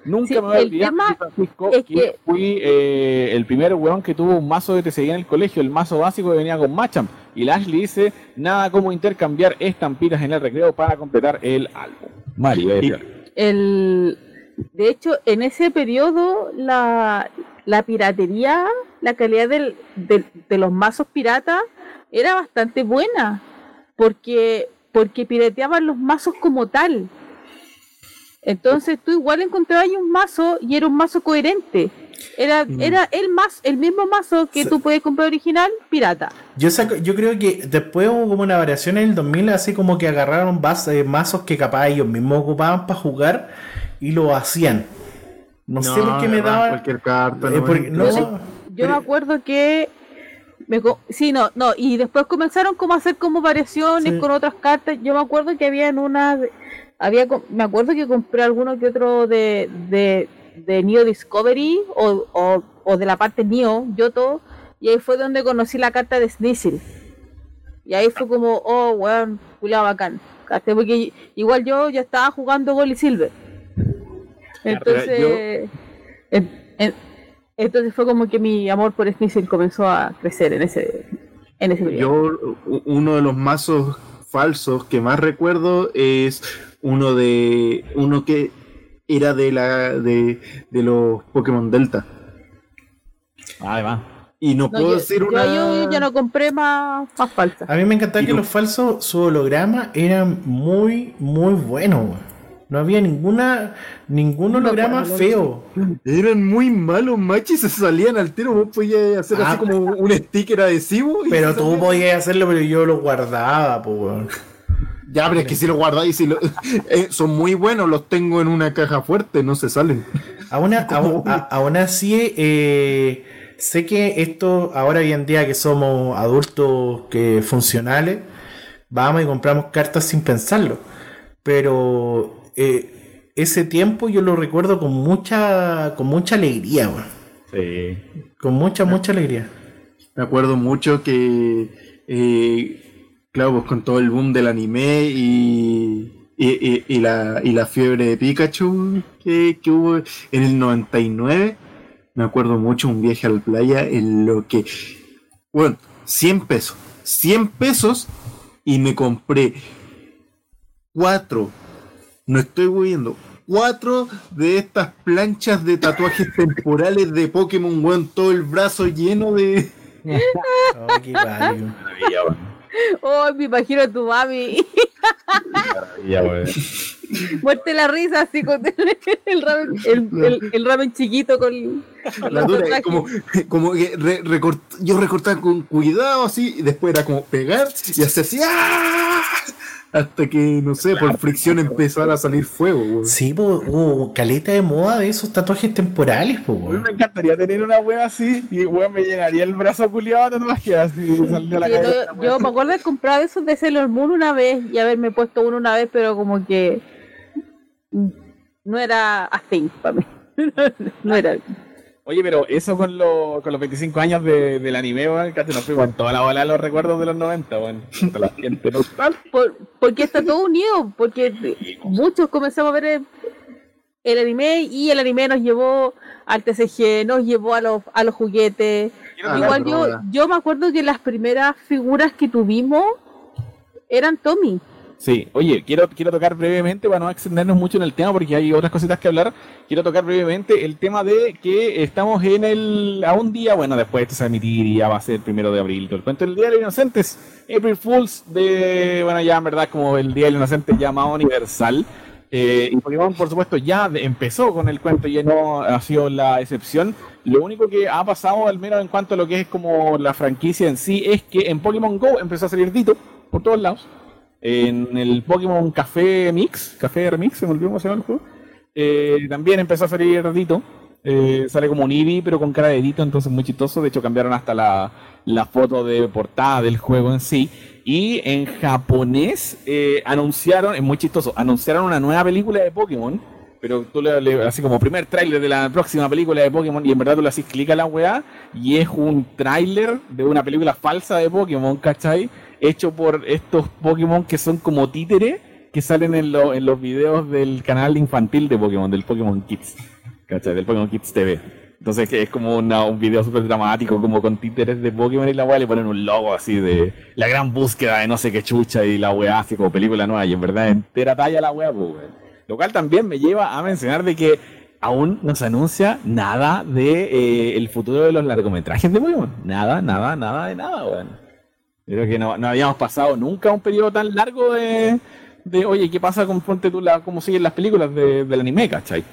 Nunca Sí, me voy a el olvidar, tema Francisco, es que, que- fui eh, el primer weón que tuvo un mazo de TCG en el colegio, el mazo básico que venía con Machamp. Y la Ashley dice, nada como intercambiar estampitas en el recreo para completar el álbum. Mario, el de hecho en ese periodo la, la piratería la calidad del- del- de los mazos piratas era bastante buena porque porque pirateaban los mazos como tal entonces tú igual encontrabas ahí un mazo y era un mazo coherente era, era el más el mismo mazo que Sí. tú puedes comprar original pirata Yo, saco- yo creo que después hubo como una variación en el 2000, así como que agarraron bas- eh, mazos que capaz ellos mismos ocupaban para jugar y lo hacían. No, sé por qué me daban. Cualquier carta. eh, no, porque- no, Sí. Yo me acuerdo que me co- sí, no, no, y después comenzaron como a hacer como variaciones Sí. con otras cartas. Yo me acuerdo que había en una de- había me acuerdo que compré alguno que otro de de, de Neo Discovery o, o, o de la parte Neo, Yoto, y ahí fue donde conocí la carta de Sneasel. Y ahí fue como, oh, weón, culiao bacán. Porque igual yo ya estaba jugando Gold y Silver. Entonces, en- en- entonces fue como que mi amor por Sneasel comenzó a crecer en ese, en ese periodo. Yo, uno de los mazos falsos que más recuerdo es uno de. uno que era de la. de, de los Pokémon Delta. Además. Y no, No, puedo yo, decir una. yo ya no compré más, más falsas. A mí me encantaba Y que no- los falsos, su holograma eran muy, muy buenos. weón. No había ninguna, ningún holograma feo. Eran muy malos, machi, se salían al tiro. Vos podías hacer Ah. así como un sticker adhesivo. y Pero tú podías hacerlo, pero yo lo guardaba, pues. Ya, pero es que si lo guardáis, si lo- eh, son muy buenos, los tengo en una caja fuerte, no se salen. Aún, a- aún, a- aún así, eh, sé que esto, ahora hoy en día que somos adultos que funcionales, vamos y compramos cartas sin pensarlo. Pero eh, ese tiempo yo lo recuerdo con mucha, con mucha alegría, weón. Sí. Con mucha, mucha alegría. Me acuerdo mucho que, eh, claro, pues con todo el boom del anime y, y, y- y la, y la fiebre de Pikachu que, que hubo en el 99, me acuerdo mucho un viaje a la playa en lo que, bueno, 100 pesos, 100 pesos y me compré cuatro, no estoy viendo, cuatro de estas planchas de tatuajes temporales de Pokémon, weón, todo el brazo lleno de... Oh, qué padre. Maravilla, weón. Oh, me imagino a tu mami. Weón. Muerte la risa así con el ramen, el, el, el ramen chiquito con, con La dura, como, como que re- recort- yo recortaba con cuidado así, y después era como pegar y hacer así, ¡ah! Hasta que, no sé, por fricción empezara a salir fuego. weón. Sí, po, hubo caleta de moda de esos tatuajes temporales, po, A mí me encantaría tener una wea así y weón me llenaría el brazo culiado de tatuaje así salió la cabeza. yo, yo me acuerdo de comprar esos de Sailor Moon una vez y haberme puesto uno una vez, pero como que no era así para mí. no era. Oye, pero eso con, lo- con los 25 años de, del anime, weón, casi nos fuimos en toda la bola de los recuerdos de los 90, weón. Hasta la gente nostálgica. Por- porque está todo unido, porque muchos comenzamos a ver el, el anime y el anime nos llevó al TCG, nos llevó a los, a los juguetes. Ah, Igual yo, yo me acuerdo que las primeras figuras que tuvimos eran Tommy. Sí, oye, quiero, quiero tocar brevemente, para no extendernos mucho en el tema, porque hay otras cositas que hablar. Quiero tocar brevemente el tema de que estamos en el. a un día, bueno, después esto se emitir y ya va a ser el primero de abril. Todo el cuento del Día de los Inocentes, April Fools, de. bueno, ya en verdad, como el Día del Inocente llamado universal. Eh, y Pokémon, por supuesto, ya empezó con el cuento y no ha sido la excepción. Lo único que ha pasado, al menos en cuanto a lo que es como la franquicia en sí, es que en Pokémon Go empezó a salir Dito por todos lados. En el Pokémon Café Mix, Café Remix, se me olvidó cómo se llama el juego. eh, también empezó a salir Dito. Eh, sale como un Eevee, pero con cara de Dito, entonces muy chistoso. De hecho, cambiaron hasta la, foto de portada del juego en sí. Y en japonés eh, anunciaron, es muy chistoso, anunciaron una nueva película de Pokémon. Pero tú le, le- así como primer tráiler de la próxima película de Pokémon y en verdad tú le haces clic a la weá y es un tráiler de una película falsa de Pokémon, ¿cachai? Hecho por estos Pokémon que son como títeres que salen en, lo- en los videos del canal infantil de Pokémon, del Pokémon Kids, ¿cachai? Del Pokémon Kids TV. Entonces que es como una- un video súper dramático, como con títeres de Pokémon y la weá le ponen un logo así de la gran búsqueda de no sé qué chucha y la weá así como película nueva y en verdad entera talla la weá, pues. Lo cual también me lleva a mencionar de que aún no se anuncia nada de eh, el futuro de los largometrajes de Pokémon. Nada, nada, nada de nada, weón. Creo que no, no habíamos pasado nunca un periodo tan largo de, de oye, ¿qué pasa con ponte tú la, cómo siguen las películas de- del anime, cachai?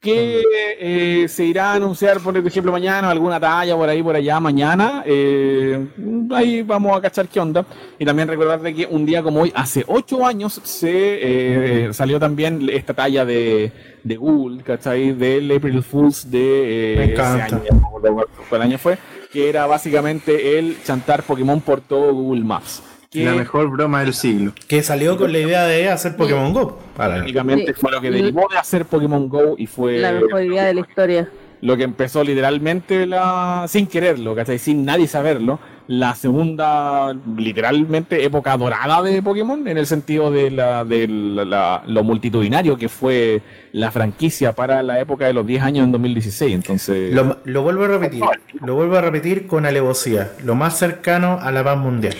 Que eh, se irá a anunciar, por ejemplo, mañana alguna talla por ahí, por allá, mañana. eh, ahí vamos a cachar qué onda. Y también recordar de que un día como hoy, hace ocho años, se eh, salió también esta talla de, de Google, ¿cachai? Del April Fools de eh, ese año, ya no me acuerdo cuál año fue, que era básicamente el chantar Pokémon por todo Google Maps. Que La mejor broma del siglo. Que salió con la idea de hacer Pokémon Go. Sí. fue lo que derivó de hacer Pokémon Go y fue La mejor idea de la historia. lo que empezó literalmente la sin quererlo, ¿cachai? Sin nadie saberlo, la segunda literalmente época dorada de Pokémon en el sentido de, la, de la- la- lo multitudinario que fue la franquicia para la época de los 10 años en 2016. Entonces, Lo, lo vuelvo a repetir. Lo vuelvo a repetir con alevosía. Lo más cercano a la paz mundial.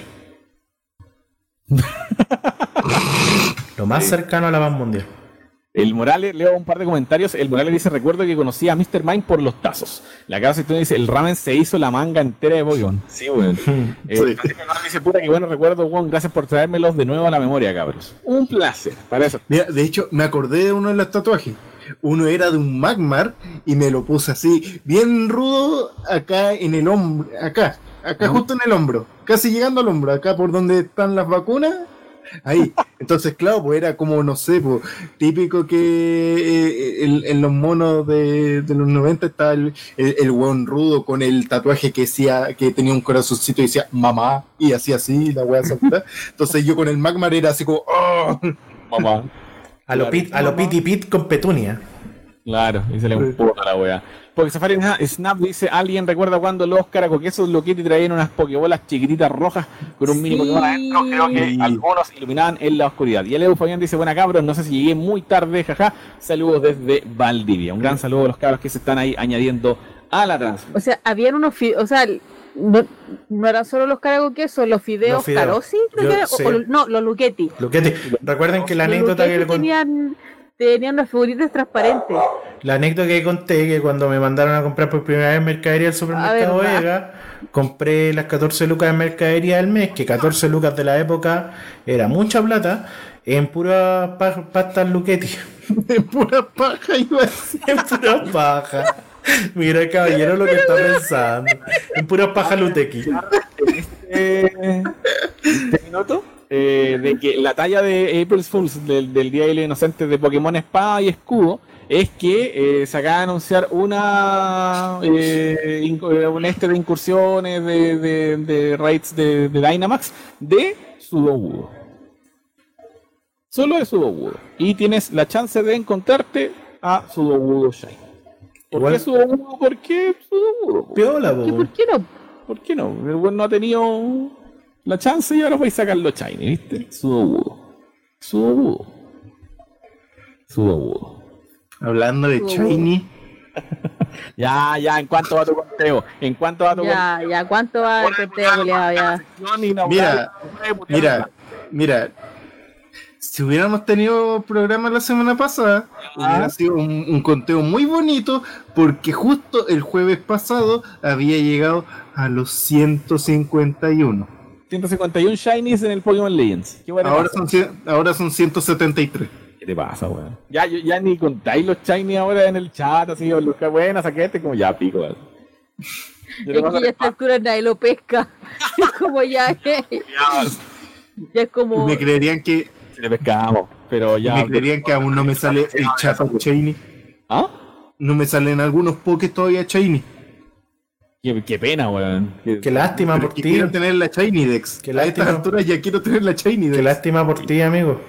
lo más cercano a la paz mundial. El Morales, leo un par de comentarios. El Morales dice: Recuerdo que conocí a Mr. Mind por los tazos. La casa dice: El ramen se hizo la manga entera de Pokémon. Sí, weón. Eh, Sí. Francisco Navarro dice: Puta, que bueno recuerdo, weón. Gracias por traérmelos de nuevo a la memoria, cabros. Un placer. Para eso. Mira, de hecho, me acordé de uno de los tatuajes. Uno era de un Magmar y me lo puse así, bien rudo, acá en el hombro, acá, acá justo en el hombro, casi llegando al hombro, acá por donde están las vacunas. Ahí, entonces, claro, pues era como, no sé, pues, típico que eh, en, en los monos de, de los 90 estaba el, el, el hueón rudo con el tatuaje que decía, que tenía un corazoncito y decía mamá, y hacía así, la wea salta. Entonces yo con el Magmar era así como, ¡oh! Mamá. A lo, Claro. pit, a lo piti pit con petunia. Claro, y se le un puto a la wea. Porque Safari Sna- Snap dice: ¿Alguien recuerda cuando los caracoquesos Loquiti traían unas pokebolas chiquititas rojas con un mini Sí. Pokémon adentro? Creo que algunos iluminaban en la oscuridad. Y el Edu Fabián dice: Buena cabros, no sé si llegué muy tarde, jaja. Saludos desde Valdivia. Un gran saludo a los cabros que se están ahí añadiendo a la transmisión. O sea, habían unos fideos, o sea, no, no eran solo los caragos queso, los fideos, Los fideos. carosi, Yo- o- o- no, los luquetti. Lo que te- recuerden que la Los anécdota que le con- tenían, unas figuritas transparentes. la anécdota que conté que cuando me mandaron a comprar por primera vez mercadería del supermercado verdad. Vega, compré las 14 lucas de mercadería del mes, que 14 lucas de la época era mucha plata. En pura pa- pasta Luchetti. En pura paja iba a decir. En pura paja. Mira, caballero, lo que está pensando. En pura paja Lutequi. este, este minuto eh, de que la talla de April Fools del, del Día de los Inocentes de Pokémon Espada y Escudo es que eh, se acaba de anunciar una eh, eh, un este de incursiones de, de, de raids de, de Dynamax de Sudowoodo. Solo de Sudowoodo. Y tienes la chance de encontrarte a Sudowoodo Shine. ¿Por Igual- qué Sudowoodo? ¿Por qué po. por qué no? ¿Por qué no? El weón no ha tenido la chance y ahora voy a sacarlo shiny, ¿viste? Sudobudo. Sudobudo. Sudobudo. Hablando de Shiny. Ya, ya, ¿en cuánto va tu conteo? ¿En cuánto va tu Ya, ya, ¿cuánto va el conteo, ya? conteo? Mira, Mira, mira. Si hubiéramos tenido programa la semana pasada, hubiera sido un, un conteo muy bonito, porque justo el jueves pasado había llegado a los 151. 151 shinies en el Pokémon Legends. ¿Qué Ahora son, cien- ahora son 173. ¿Qué te pasa, weón? Ya, yo- ya ni contáis los shiny ahora en el chat, así, o que buena, saqué este, como ya pico, weón. Es que ya a esta altura nadie lo pesca. Es como ya, ya es como. Me creerían que, Si le pescamos, pero ya. me creerían que aún no me sale el chat Shiny. ¿Ah? No me salen algunos pokés todavía Shiny. Qué, qué pena, weón. Qué- Qué lástima por ti. quiero tener la Shiny Dex. Qué a estas lástima. alturas ya quiero tener la Shiny Qué lástima por ti, amigo.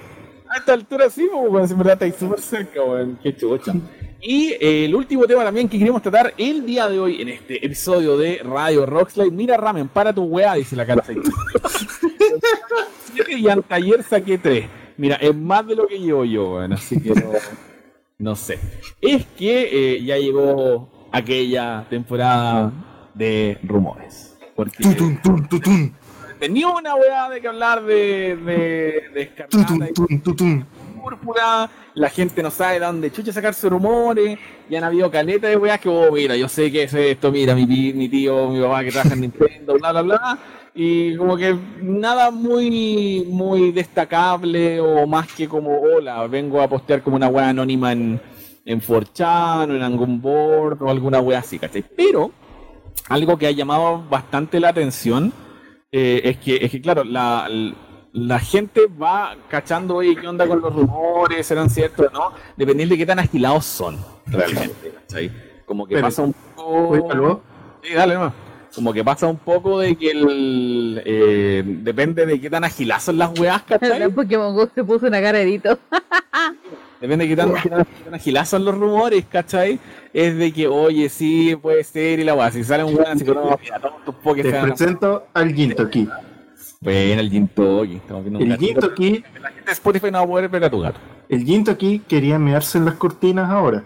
A esta altura sí, pues, weón, si en verdad estáis súper cerca, weón. Qué chucha. Y eh, el último tema también que queremos tratar el día de hoy en este episodio de Radio Rockslide. Mira, Ramen, para tu weá, dice la cara. y anteayer saqué tres. Mira, es más de lo que llevo yo, weón. Así que no, no sé. Es que eh, ya llegó aquella temporada de rumores. Porque tun, tenía una weá de que hablar de, de, de púrpura, la gente no sabe de dónde chucha sacarse rumores, y han habido caleta de weas que, oh, mira, yo sé que es esto, mira, mi, pi- mi tío, mi papá que trabaja en Nintendo, bla, bla, bla, y como que nada muy, muy destacable o más que como, hola, vengo a postear como una wea anónima en, en 4chan o en algún board o alguna wea así, ¿cachai? Pero, algo que ha llamado bastante la atención eh, es, que, es que, claro, la, la gente va cachando, oye, ¿qué onda con los rumores? ¿Serán ciertos o no? Dependiendo de qué tan agilados son, realmente, ¿cachai? Como que Pero- pasa un poco... Sí, dale nomás. Como que pasa un poco de que el... eh, depende de qué tan agiladas son las weas, ¿cachai? Pokémon Go se puso una cara de. Depende de qué tan, tan- los rumores, ¿cachai? Es de que, oye, sí, puede ser y la wea. Si sale un weón así que no, mira, todos tus pokés Te presento al Gintoki. Bueno, el Gintoki. Estamos viendo un El. Gintoki, La gente de Spotify no va a poder ver a tu gato. el Gintoki quería mearse en las cortinas ahora.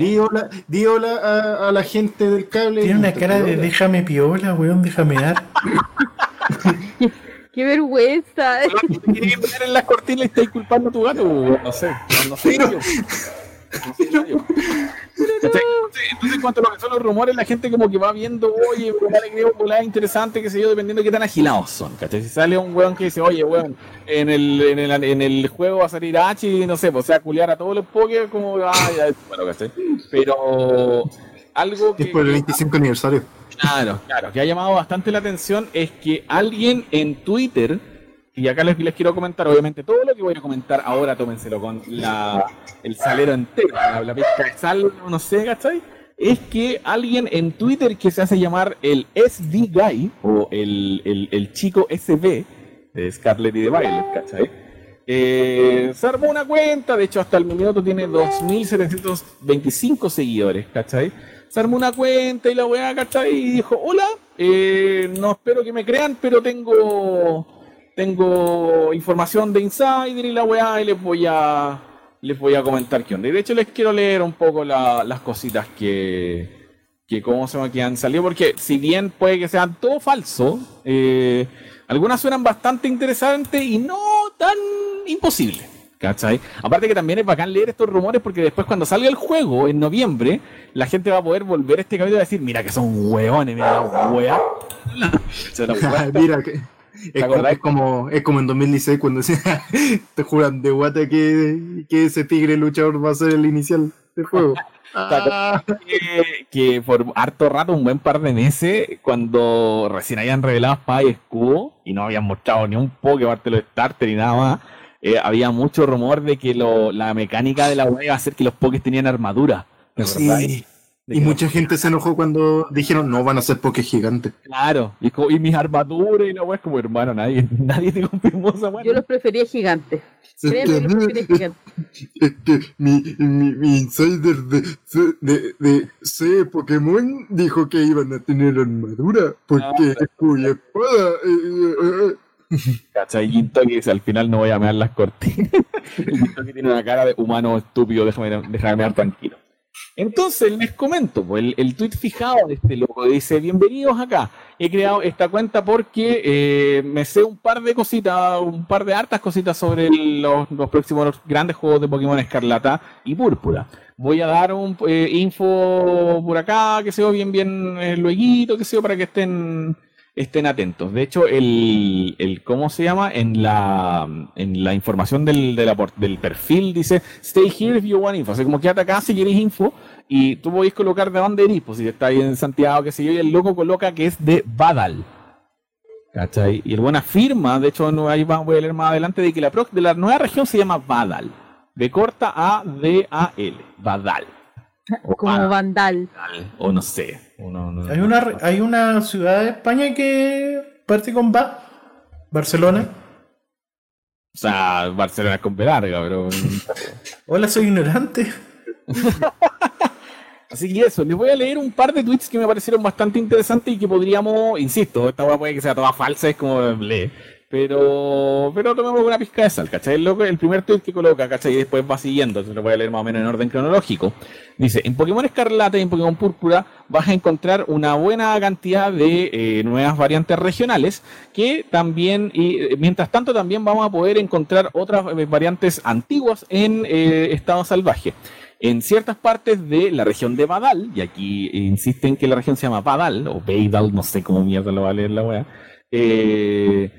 Di hola, di hola a, a la gente del cable. Tiene una cara de déjame piola, weón, déjame dar. ¡Qué vergüenza! ¿Te quieres ver en las cortinas y estáis culpando a tu gato? No sé. No, no sé yo. No sé yo. ¿Cachai? Entonces, entonces, en cuanto a lo que son los rumores, la gente como que va viendo, oye, volá le creo, interesante, qué sé yo, dependiendo de qué tan agilados son. ¿cachai? Si sale un weón que dice, oye, weón, en el, en el, en el juego va a salir H y no sé, pues, o sea, culiar a todos los pokés, como, ah, ya, bueno, ¿cachai? Pero algo que... Es por el 25 aniversario. Claro, claro, que ha llamado bastante la atención es que alguien en Twitter, y acá les, les quiero comentar, obviamente todo lo que voy a comentar ahora tómenselo con la, el salero entero, la, la sal, no sé, ¿cachai? Es que alguien en Twitter que se hace llamar el SD Guy, o el, el, el chico SB, de Scarlett y de Violet, ¿cachai? Eh, se armó una cuenta, de hecho hasta el minuto tiene 2.725 seguidores, ¿cachai? Se armó una cuenta y la weá, ¿cachai? Y dijo, hola, eh, no espero que me crean, pero tengo tengo información de Insider y la weá y les voy a les voy a comentar qué onda. Y de hecho les quiero leer un poco la- las cositas que, que cómo se que han salido, porque si bien puede que sean todo falso, eh, algunas suenan bastante interesantes y no tan imposibles. ¿Cachai? Aparte que también es bacán leer estos rumores porque después cuando salga el juego en noviembre, la gente va a poder volver a este capítulo y decir, mira que son hueones, mira la hueá. Se mira, que- Es como, es, como, es como en 2016 cuando te juran de guata que, que ese tigre luchador va a ser el inicial de juego. Ah. Que, por harto rato, un buen par de meses, cuando recién habían revelado Espada y Escudo y no habían mostrado ni un poco parte de los starter ni nada más, eh, había mucho rumor de que lo, la mecánica de la web iba a hacer que los pokés tenían armadura. Sí. Y mucha gente se enojó cuando dijeron no van a ser pokés gigantes. Claro, y, y mis armaduras y la es como hermano, nadie, nadie te confirmó esa wea. Yo los prefería gigantes. mi, mi, mi, insider de, de, de C Pokémon dijo que iban a tener armadura porque ah, es cuya espada. Eh, eh, ¿Cachai? que al final no voy a mear las cortinas. tiene una cara de humano estúpido, déjame, déjame mear tranquilo. Entonces les comento, pues, el, tweet fijado de este loco dice, bienvenidos acá, he creado esta cuenta porque eh, me sé un par de cositas, un par de hartas cositas sobre los, próximos grandes juegos de Pokémon Escarlata y Púrpura. Voy a dar un eh, info por acá, que se ve bien, bien eh, luego, que se para que estén estén atentos. De hecho, el, el ¿cómo se llama? En la, en la información del, del perfil dice, stay here if you want info. O sea, como quédate acá si quieres info y tú podés colocar de dónde eres, pues si está ahí en Santiago, que sé yo, y el loco coloca que es de Badal. ¿Cachai? Y el buen afirma, de hecho, no, ahí voy a leer más adelante, de que la, de la nueva región se llama Badal. De corta A D A L. Badal. Como Vandal. O no sé. hay, una, hay una ciudad de España que parte con Va. Barcelona. O sea, Barcelona es con B larga, pero. Hola, soy ignorante. Así que eso, les voy a leer un par de tweets que me parecieron bastante interesantes y que podríamos, insisto, esta hueá puede que sea toda falsa, es como lee. Pero, pero tomemos una pizca de sal, ¿cachai? El, primer tweet que coloca, ¿cachai? Y después va siguiendo, entonces lo voy a leer más o menos en orden cronológico. Dice, en Pokémon Escarlata y en Pokémon Púrpura vas a encontrar una buena cantidad de eh, nuevas variantes regionales que también, y eh, mientras tanto también vamos a poder encontrar otras eh, variantes antiguas en estado salvaje. En ciertas partes de la región de Badal, y aquí insisten que la región se llama Badal, o Beidal, no sé cómo mierda lo va a leer la wea, eh,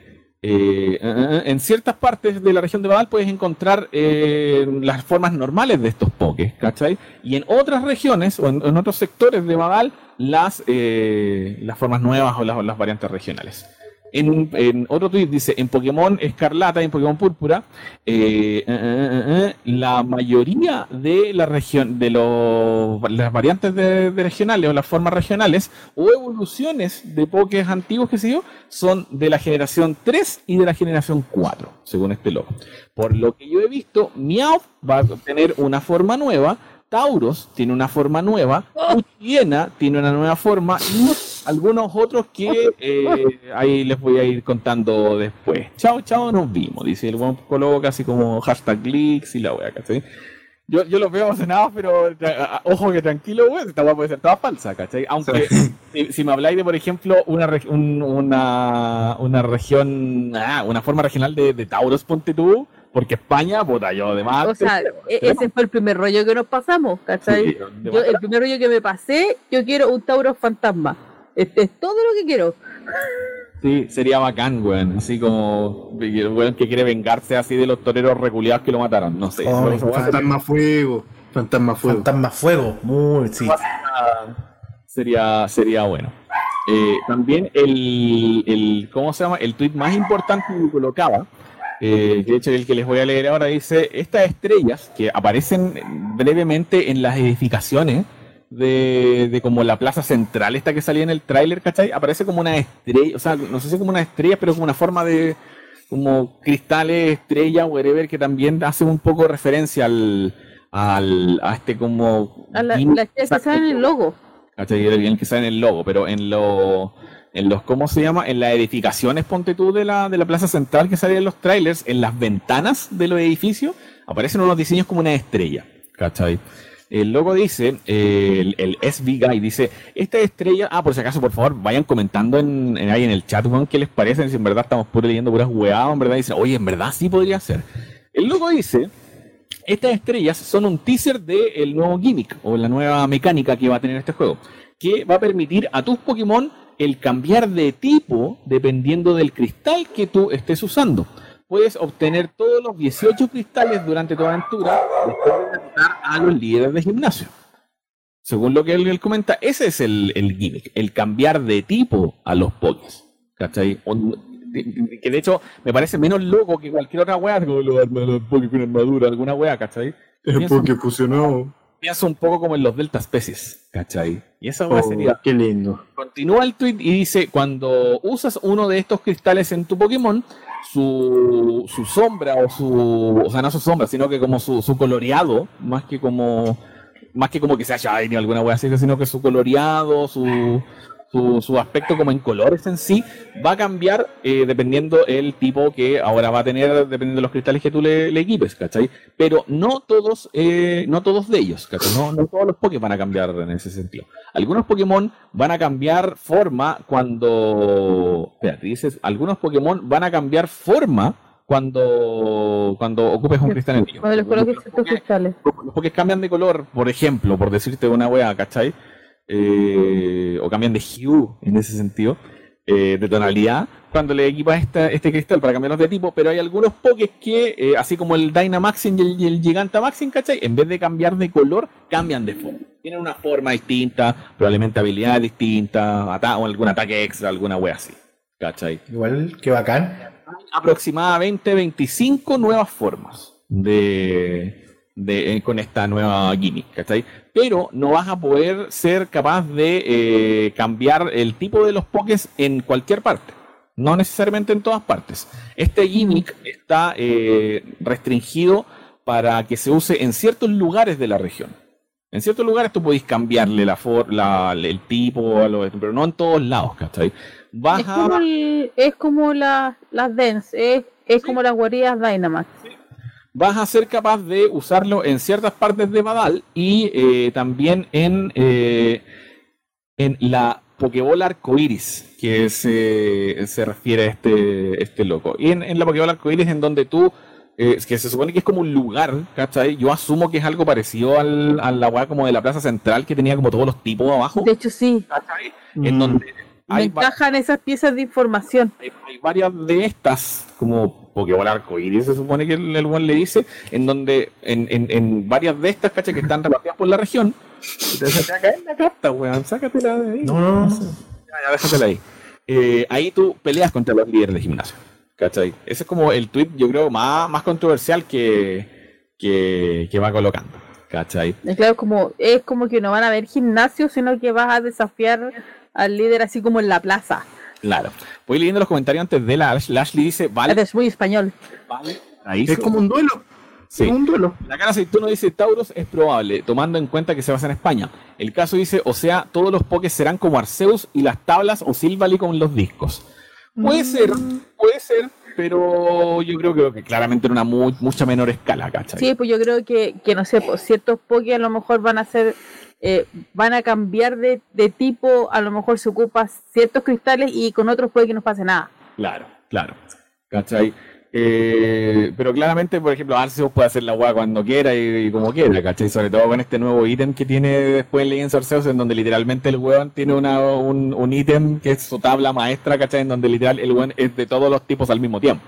eh, en ciertas partes de la región de Badal puedes encontrar eh, las formas normales de estos pokés, ¿cachai? Y en otras regiones o en, otros sectores de Badal las, eh, las formas nuevas o las variantes regionales. En, otro tweet dice, en Pokémon Escarlata y en Pokémon Púrpura, eh, eh, eh, la mayoría de la región, de las variantes de, regionales o las formas regionales o evoluciones de Pokés antiguos que se dio, son de la generación 3 y de la generación 4, según este logo. Por lo que yo he visto, Meowth va a tener una forma nueva, Tauros tiene una forma nueva, Uchiena tiene una nueva forma y algunos otros que eh, ahí les voy a ir contando después. Chao, chao, nos vimos. Dice el buen coloca casi como hashtag leaks y la wea, ¿cachai? Yo, yo los veo emocionados, pero ojo que tranquilo, güey, esta wea puede ser toda falsa, ¿cachai? Aunque si, me habláis de, por ejemplo, una, una, una región, ah, una forma regional de, de Tauros, ponte tú, porque España, puta, yo además. O sea, e-, ese fue el primer rollo que nos pasamos, ¿cachai? yo, el primer rollo que me pasé, yo quiero un Tauros fantasma. Este es todo lo que quiero. Sí, sería bacán, weón. Así como, weón, que quiere vengarse así de los toreros reculeados que lo mataron. No sé. Oh, fantasma fuego. Fantasma fuego. Fantasma fuego. Muy, sí. Sería, sería bueno. Eh, también el, el, ¿cómo se llama? El tweet más importante que colocaba, eh, de hecho el que les voy a leer ahora dice, estas estrellas que aparecen brevemente en las edificaciones, de, de, como la plaza central, esta que salía en el tráiler, ¿cachai? Aparece como una estrella, o sea, no sé si como una estrella, pero como una forma de como cristales, estrella, whatever, que también hace un poco referencia al, al a este como... A la, la que sale en el logo. ¿Cachai? El que sale en el logo, pero en lo en los, ¿cómo se llama? En las edificaciones, ponte tú, de la, de la plaza central que salía en los trailers, en las ventanas de los edificios, aparecen unos diseños como una estrella, ¿cachai? El logo dice, el, el SB Guy dice, esta estrella, ah, por si acaso, por favor, vayan comentando en, ahí en el chat, qué les parece, si en verdad estamos puro leyendo puras hueadas, en verdad dicen, oye, en verdad sí podría ser. El logo dice, estas estrellas son un teaser del nuevo gimmick o la nueva mecánica que va a tener este juego, que va a permitir a tus Pokémon el cambiar de tipo dependiendo del cristal que tú estés usando. Puedes obtener todos los 18 cristales durante tu aventura después de derrotar a los líderes de gimnasio. Según lo que él, él comenta, ese es el, el gimmick, el cambiar de tipo a los Pokés. ¿Cachai? Que de hecho me parece menos loco que cualquier otra wea, como los, los Poké con armadura, alguna wea, ¿cachai? Es Piensa- porque Piensa un poco como en los Delta Species, ¿cachai? Y esa Oh, sería qué lindo. Continúa el tweet y dice, cuando usas uno de estos cristales en tu Pokémon, su, su sombra o su... O sea, no su sombra, sino que como su, su coloreado, más que como... Más que como que sea shiny o alguna wea así, sino que su coloreado, su, su, su aspecto como en colores en sí, va a cambiar eh, dependiendo el tipo que ahora va a tener, dependiendo de los cristales que tú le, le equipes, ¿cachai? Pero no todos, eh, no todos de ellos, ¿cachai? No, no todos los Pokémon van a cambiar en ese sentido. Algunos Pokémon van a cambiar forma cuando. Espérate, dices, algunos Pokémon van a cambiar forma cuando, cuando ocupes un cristal en ellos. Los Poké- cristales. los Pokés cambian de color, por ejemplo, por decirte una wea, ¿cachai? Eh, o cambian de hue en ese sentido, eh, de tonalidad, cuando le equipas esta- este cristal para cambiarlos de tipo, pero hay algunos Pokés que, eh, así como el Dynamaxing y el, y el Gigantamaxing, ¿cachai? En vez de cambiar de color, cambian de forma. Tienen una forma distinta, probablemente habilidades distintas, ata- o algún ataque extra, alguna wea así, ¿cachai? Igual, qué bacán. aproximadamente 25 nuevas formas de, de- con esta nueva gimmick, ¿cachai? Pero no vas a poder ser capaz de eh, cambiar el tipo de los pokés en cualquier parte. No necesariamente en todas partes. Este gimmick está eh, restringido para que se use en ciertos lugares de la región. En ciertos lugares tú podéis cambiarle la for- la- el tipo, a lo- pero no en todos lados, ¿cachai? Vas Es como, el- es como la- las Dance, es, es como las guaridas Dynamax. Vas a ser capaz de usarlo en ciertas partes de Badal y eh, también en, eh, en la Pokébola Arcoiris, que se, se refiere a este, este loco. Y en, en la Pokébola Arcoiris, en donde tú, eh, que se supone que es como un lugar, ¿cachai? Yo asumo que es algo parecido al, a la weá como de la Plaza Central, que tenía como todos los tipos abajo, De hecho, sí, ¿cachai? Mm. En donde me hay, encajan esas piezas de información. hay, hay varias de estas, como Pokébola arcoíris, se supone que el, el buen le dice, en donde, en, en, en varias de estas, ¿cachai? Que están repartidas por la región. Te va a caer la carta, weón, sácatela de ahí. No, no, no. Ya, ya, déjatela ahí. Eh, ahí tú peleas contra los líderes de gimnasio. ¿Cachai? Ese es como el tweet, yo creo, más, más controversial que, que, que va colocando. ¿Cachai? Es claro, como, es como que no van a ver gimnasio, sino que vas a desafiar al líder así como en la plaza. Claro. Voy leyendo los comentarios antes de la Ashley dice, vale, Es muy español. vale. Ahí Es como un duelo. Sí. Es un duelo. La cara aceituno dice Tauros es probable, tomando en cuenta que se basa en España. El caso dice, o sea, todos los pokés serán como Arceus y las tablas o Silvally con los discos. Puede ser, puede ser, pero yo creo que, que claramente en una mu- mucha menor escala, ¿cachai? Sí, pues yo creo que, que no sé, pues ciertos Poké a lo mejor van a ser, eh, van a cambiar de, de tipo, a lo mejor se ocupa ciertos cristales y con otros puede que no pase nada. Claro, claro. ¿Cachai? Eh, pero claramente, por ejemplo, Arceus puede hacer la hueá cuando quiera y, y como quiera, ¿cachai? Sobre todo con este nuevo ítem que tiene después Legends Arceus, en donde literalmente el weón tiene una, un, un ítem que es su tabla maestra, ¿cachai? En donde literal el weón es de todos los tipos al mismo tiempo.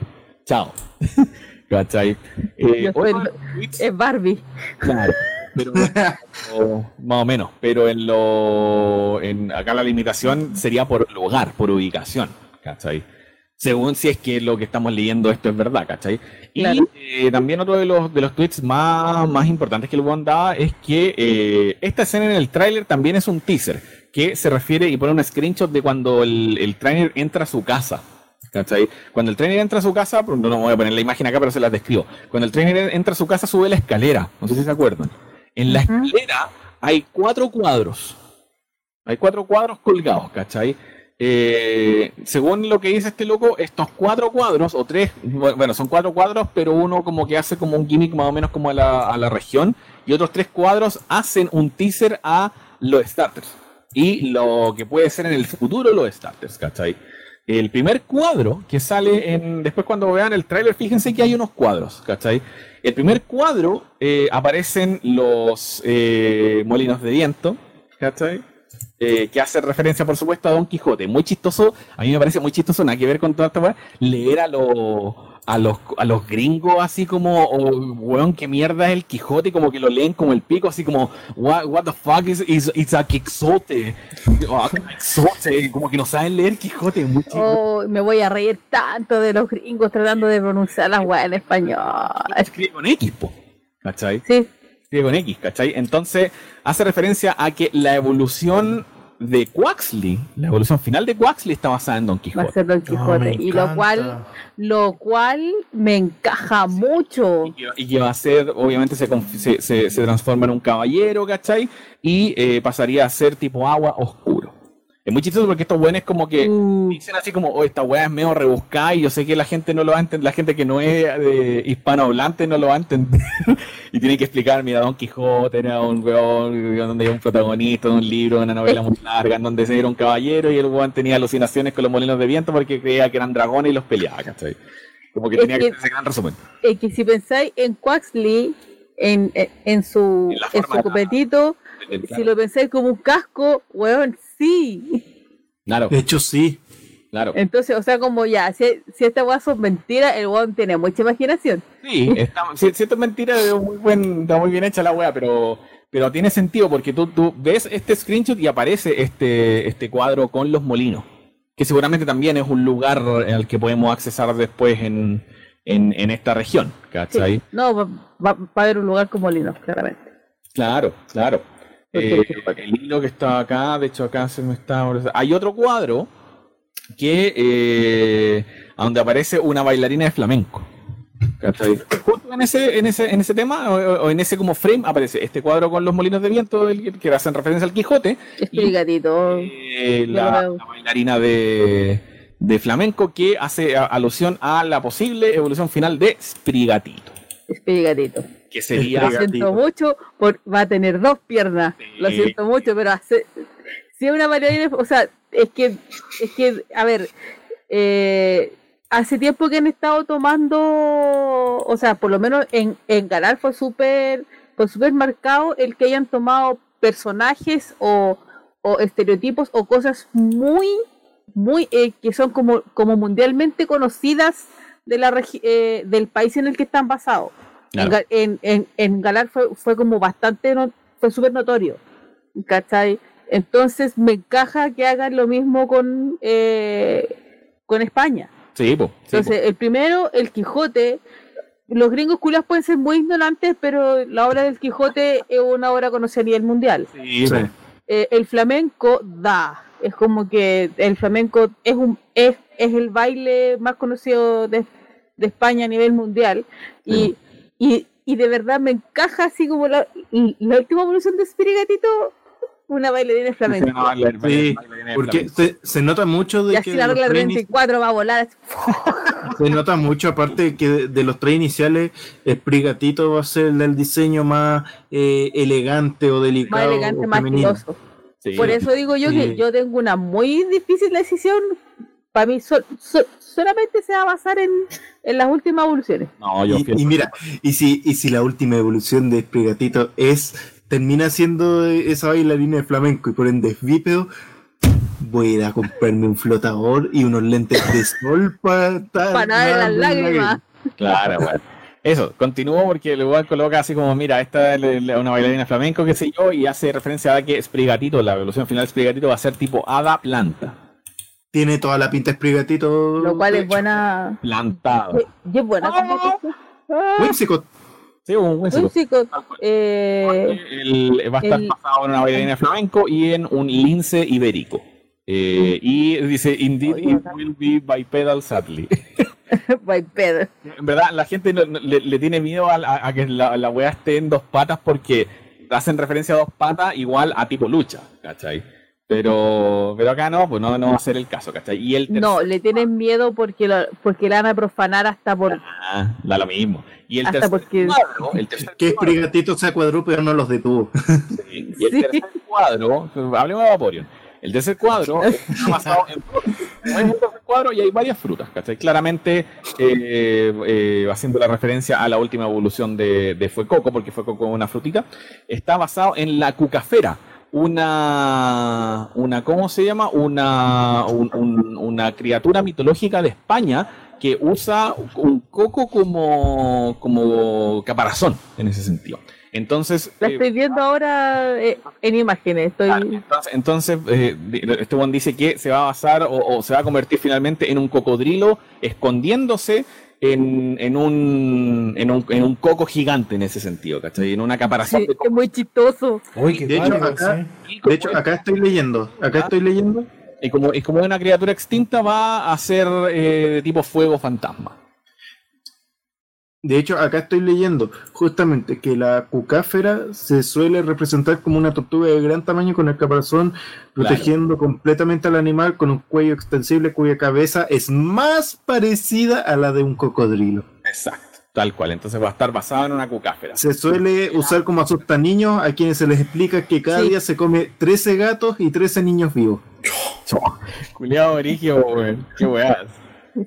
Chao. ¿Cachai? Eh, soy Es Barbie. Claro, pero o- más o menos, pero en lo en acá la limitación sería por lugar, por ubicación, ¿cachai? Según si es que lo que estamos leyendo esto es verdad, ¿cachai? Y Claro. eh, también otro de los, de los tweets más, más importantes que el One es que eh, esta escena en el tráiler también es un teaser, que se refiere y pone un screenshot de cuando el, el trainer entra a su casa. ¿Cachai? Cuando el trainer entra a su casa, no, no voy a poner la imagen acá, pero se las describo. Cuando el trainer entra a su casa, sube la escalera. No sé si se acuerdan. En la escalera hay cuatro cuadros. Hay cuatro cuadros colgados, ¿cachai? Eh, según lo que dice este loco, estos cuatro cuadros, o tres, bueno, son cuatro cuadros, pero uno como que hace como un gimmick más o menos como a la, a la región, y otros tres cuadros hacen un teaser a los starters. Y lo que puede ser en el futuro los starters, ¿cachai? El primer cuadro que sale en. Después, cuando vean el tráiler, fíjense que hay unos cuadros, ¿cachai? El primer cuadro eh, aparecen los eh, molinos de viento, ¿cachai? eh, que hace referencia, por supuesto, a Don Quijote. Muy chistoso, a mí me parece muy chistoso, nada que ver con toda esta leer a los a los, a los gringos así como, oh, weón, qué mierda es el Quijote, como que lo leen como el pico, así como, what, what the fuck is, is it's a Quixote, oh, Quixote, como que no saben leer Quijote, muy. Oh, me voy a reír tanto de los gringos tratando de pronunciar las weas en español. Escribe con X, po, ¿cachai? Sí, Escribe con X, ¿cachai? Entonces, hace referencia a que la evolución de Quaxley, la evolución final de Quaxley está basada en Don va a Quijote. ser Don No, Quijote. y lo cual, lo cual me encaja mucho. Y que- Y que va a ser, obviamente, se, conf- se, se- se transforma en un caballero, ¿cachai? Y eh, pasaría a ser tipo agua oscuro. Es muy chistoso porque estos buenos como que Uh, dicen así como, oh, esta weá es medio rebuscada y yo sé que la gente no lo va a entender, la gente que no es hispanohablante no lo va a entender. y tiene que explicar, mira, Don Quijote era un weón donde hay un protagonista de un libro, de una novela muy larga, en donde se era un caballero y el weón tenía alucinaciones con los molinos de viento porque creía que eran dragones y los peleaba, ¿cachai? Como que Es tenía que hacer ese gran resumen. es que si pensáis en Quaxley, en, en, en su, En su copetito, si lo pensáis como un casco, weón, sí. Claro, De hecho, sí. claro. Entonces, o sea, como ya, si, si esta weá son mentiras, el weón tiene mucha imaginación. Sí, está, si, si esto es mentira, es muy, buen, está muy bien hecha la wea, pero, pero tiene sentido porque tú, tú ves este screenshot y aparece este, este cuadro con los molinos, que seguramente también es un lugar al que podemos accesar después en, en, en esta región, Sí. ¿cachai? No, va, va- va a haber un lugar como Linux, claramente. Claro, claro. Porque- Eh, el hilo que está acá, de hecho acá se me está... Hay otro cuadro que eh, donde aparece una bailarina de flamenco. Justo en ese, en ese, en ese tema, o, o en ese como frame, aparece este cuadro con los molinos de viento del- que hacen referencia al Quijote. Explicadito. eh, la, bailarina de, de flamenco que hace alusión a la posible evolución final de Sprigatito. Explicadito. Que sería. Lo siento mucho, por, va a tener dos piernas. Lo siento mucho, pero hace, si es una bailarina, o sea, es que, es que, a ver, eh, hace tiempo que han estado tomando, o sea, por lo menos en, en Galar fue súper, fue súper marcado el que hayan tomado personajes o, o estereotipos o cosas muy, muy, eh, que son como, como mundialmente conocidas de la eh, del país en el que están basados. En, Claro. En, en, en Galar fue, fue como bastante, no- fue súper notorio, ¿cachai? Entonces me encaja que hagan lo mismo con, eh, con España. Sí, po, sí, po. Entonces, el primero, el Quijote, los gringos culas pueden ser muy ignorantes, pero la obra del Quijote es una obra conocida a nivel mundial. Sí, Sí. Eh, el flamenco da, es como que el flamenco es un es, es el baile más conocido de, de España a nivel mundial y, y, y de verdad me encaja así como la, y la última evolución de Spirigatito, una bailarina. No, Sí, de porque se, se nota mucho de Y que así la los regla tres 34 va a volar. se nota mucho aparte que de, de los tres iniciales Sprigatito va a ser el diseño más eh, elegante o Más delicado elegante, o más femenino. filoso. Sí. Por eso digo yo Sí. que yo tengo una muy difícil decisión. Para mí sol- sol- solamente se va a basar en, en las últimas evoluciones. No, yo Y, y mira, y si, y si la última evolución de Sprigatito es termina siendo esa bailarina de flamenco y por ende es bípedo, voy a ir a comprarme un flotador y unos lentes de sol para Para ver las lágrimas. Claro, bueno. Eso, continúo porque el igual coloca así como, mira, esta es una bailarina flamenco, qué sé yo, y hace referencia a que Sprigatito, la evolución final de Sprigatito va a ser tipo hada planta. Tiene toda la pinta de Sprigatito. Lo cual es hecho. buena. Plantado. Y es buena como. Ah, Whimsicott. Sí, un buen Whimsicott, eh, El- va a estar el- basado en una bailarina de flamenco y en un lince ibérico. Eh, y dice, indeed Oye, it will be bipedal sadly. by Pedro. En verdad, la gente no- no- le, le tiene miedo a, a- a que la, la wea esté en dos patas porque hacen referencia a dos patas igual a tipo lucha, ¿cachai? Pero, pero acá no, pues no, no va a ser el caso, ¿cachai? Y el No, le tienen miedo porque, lo- porque la van a profanar hasta por. Ah, da lo mismo. Y el Hasta tercer porque- cuadro, el tercer Que cuadro, Sprigatito sea cuadrúpedo no los detuvo. sí, y el Sí. tercer cuadro, hablemos de Vaporeon. El tercer cuadro está basado en frutas. Es un tercer cuadro y hay varias frutas, ¿cachai? Claramente eh, eh, haciendo la referencia a la última evolución de, de Fuecoco, porque Fuecoco es una frutita, está basado en la cucafera, una, una ¿cómo se llama? Una, un- un- una criatura mitológica de España que usa un coco como, como caparazón en ese sentido. Entonces, La eh, estoy viendo ahora eh, en imágenes. Estoy... Claro, entonces, entonces, eh, este buen dice que se va a basar o, o se va a convertir finalmente en un cocodrilo escondiéndose en, en un, en, un, en un coco gigante en ese sentido, ¿cachai? En una caparazón Sí, de es muy chistoso. Uy, qué De hecho, acá- sí. De hecho, acá estoy leyendo. Acá estoy leyendo. Y como, y como es una criatura extinta, va a ser eh, de tipo fuego fantasma. De hecho, acá estoy leyendo justamente que la cucáfera se suele representar como una tortuga de gran tamaño con el caparazón protegiendo completamente al animal con un cuello extensible cuya cabeza es más parecida a la de un cocodrilo. Exacto, tal cual. Entonces va a estar basado en una cucáfera. Se suele usar como asusta niños a quienes se les explica que cada Sí. día se come 13 gatos y 13 niños vivos. Culeado origio. Qué weás.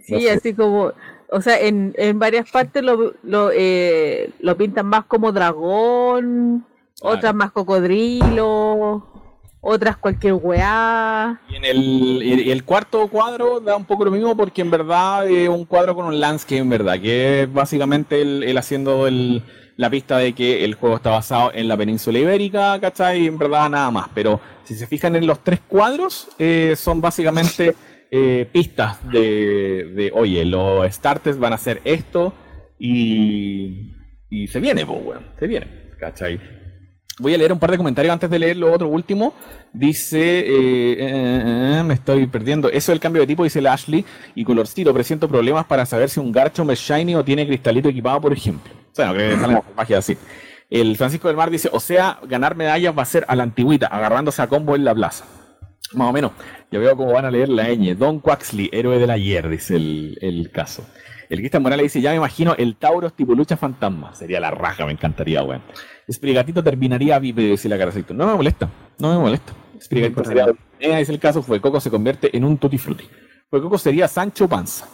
Sí, No sé. así como, o sea, en, en varias partes lo, lo, eh, lo pintan más como dragón, Claro. otras más cocodrilo, otras cualquier weá. Y en el, y- el cuarto cuadro da un poco lo mismo porque en verdad es un cuadro con un landscape, en verdad, que es básicamente él, él haciendo el- la pista de que el juego está basado en la península ibérica, ¿cachai? Y en verdad nada más. Pero si se fijan en los tres cuadros, eh, son básicamente eh, pistas de, oye, los starters van a hacer esto y, y se viene, pues, se viene, ¿cachai? Voy a leer un par de comentarios antes de leer lo otro último. Dice, eh, eh, me estoy perdiendo. Eso del cambio de tipo, dice la Ashley. Y colorcito, presiento problemas para saber si un Garchomp es shiny o tiene cristalito equipado, por ejemplo. O sea, no así. El Francisco del Mar dice, o sea, ganar medallas va a ser a la antigüita, agarrándose a combo en la plaza. Más o menos. Ya veo cómo van a leer la ñ. Don Quaxley, héroe del ayer, dice el, el caso. El Cristian Morales dice, ya me imagino el Tauros tipo lucha fantasma. Sería la raja, me encantaría, weón. Sprigatito terminaría vive, dice la caracito. No me molesta, no me molesta. Sprigatito sería... Eh, es el caso, fue Coco se convierte en un tutti frutti. Fue Coco sería Sancho Panza.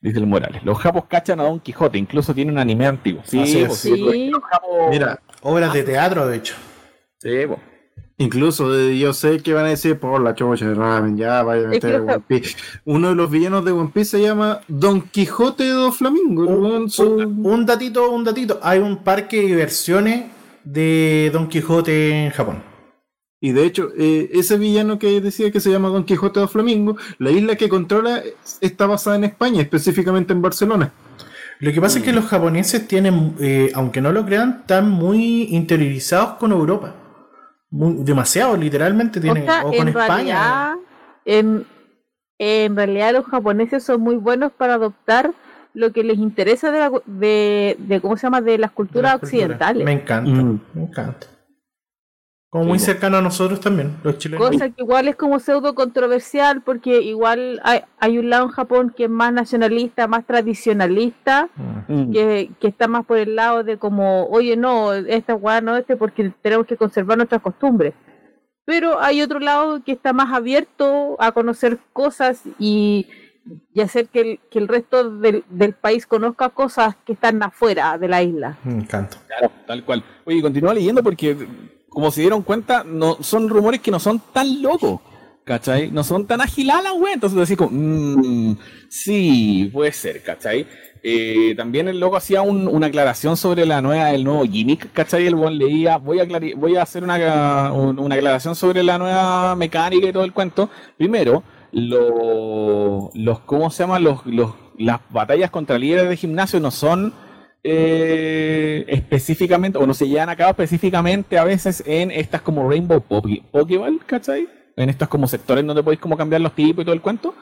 Dice el Morales. Los japos cachan a Don Quijote, incluso tiene un anime antiguo. Sí, pues, Sí. los japos- Mira, Obras de teatro, de hecho. Sí, pues. Incluso eh, yo sé que van a decir por la chocha de ramen, ya vaya a meter los- One Piece. Uno de los villanos de One Piece se llama Don Quijote de Flamingo. Un, su- un- datito, un datito. Hay un parque de diversiones de Don Quijote en Japón. Y de hecho, eh, ese villano que decía que se llama Don Quijote de Flamingo, la isla que controla está basada en España, específicamente en Barcelona. Lo que pasa es que los japoneses tienen, eh, aunque no lo crean, están muy interiorizados con Europa. Muy- demasiado, literalmente. Tienen, o sea, o con en España. realidad, en, en realidad los japoneses son muy buenos para adoptar lo que les interesa de, la, de, de cómo se llama de las culturas Las culturas. occidentales. Me encanta, Mm. me encanta. Como muy cercano a nosotros también, los chilenos. Cosa que igual es como pseudo controversial porque igual hay, hay un lado en Japón que es más nacionalista, más tradicionalista, Mm. que, que está más por el lado de como, oye, no, esta weá no este porque tenemos que conservar nuestras costumbres. Pero hay otro lado que está más abierto a conocer cosas y, y hacer que el, que el resto del, del país conozca cosas que están afuera de la isla. Me encanta. Claro, tal cual. Oye, continúa leyendo porque, como se dieron cuenta, no son rumores que no son tan locos. ¿Cachai? No son tan agiladas, güey. Entonces decís como, mmm, sí, puede ser, ¿cachai? Eh, también el loco hacía un- una aclaración sobre la nueva, el nuevo gimmick, ¿cachai? El buen leía, voy a, voy a hacer una, un- una aclaración sobre la nueva mecánica y todo el cuento. Primero, lo- los, ¿cómo se llama? Los, los, las batallas contra líderes de gimnasio no son eh, específicamente, o no se llevan a cabo específicamente a veces en estas como Rainbow Pokéball, ¿cachai? En estos como sectores donde podéis como cambiar los tipos y todo el cuento.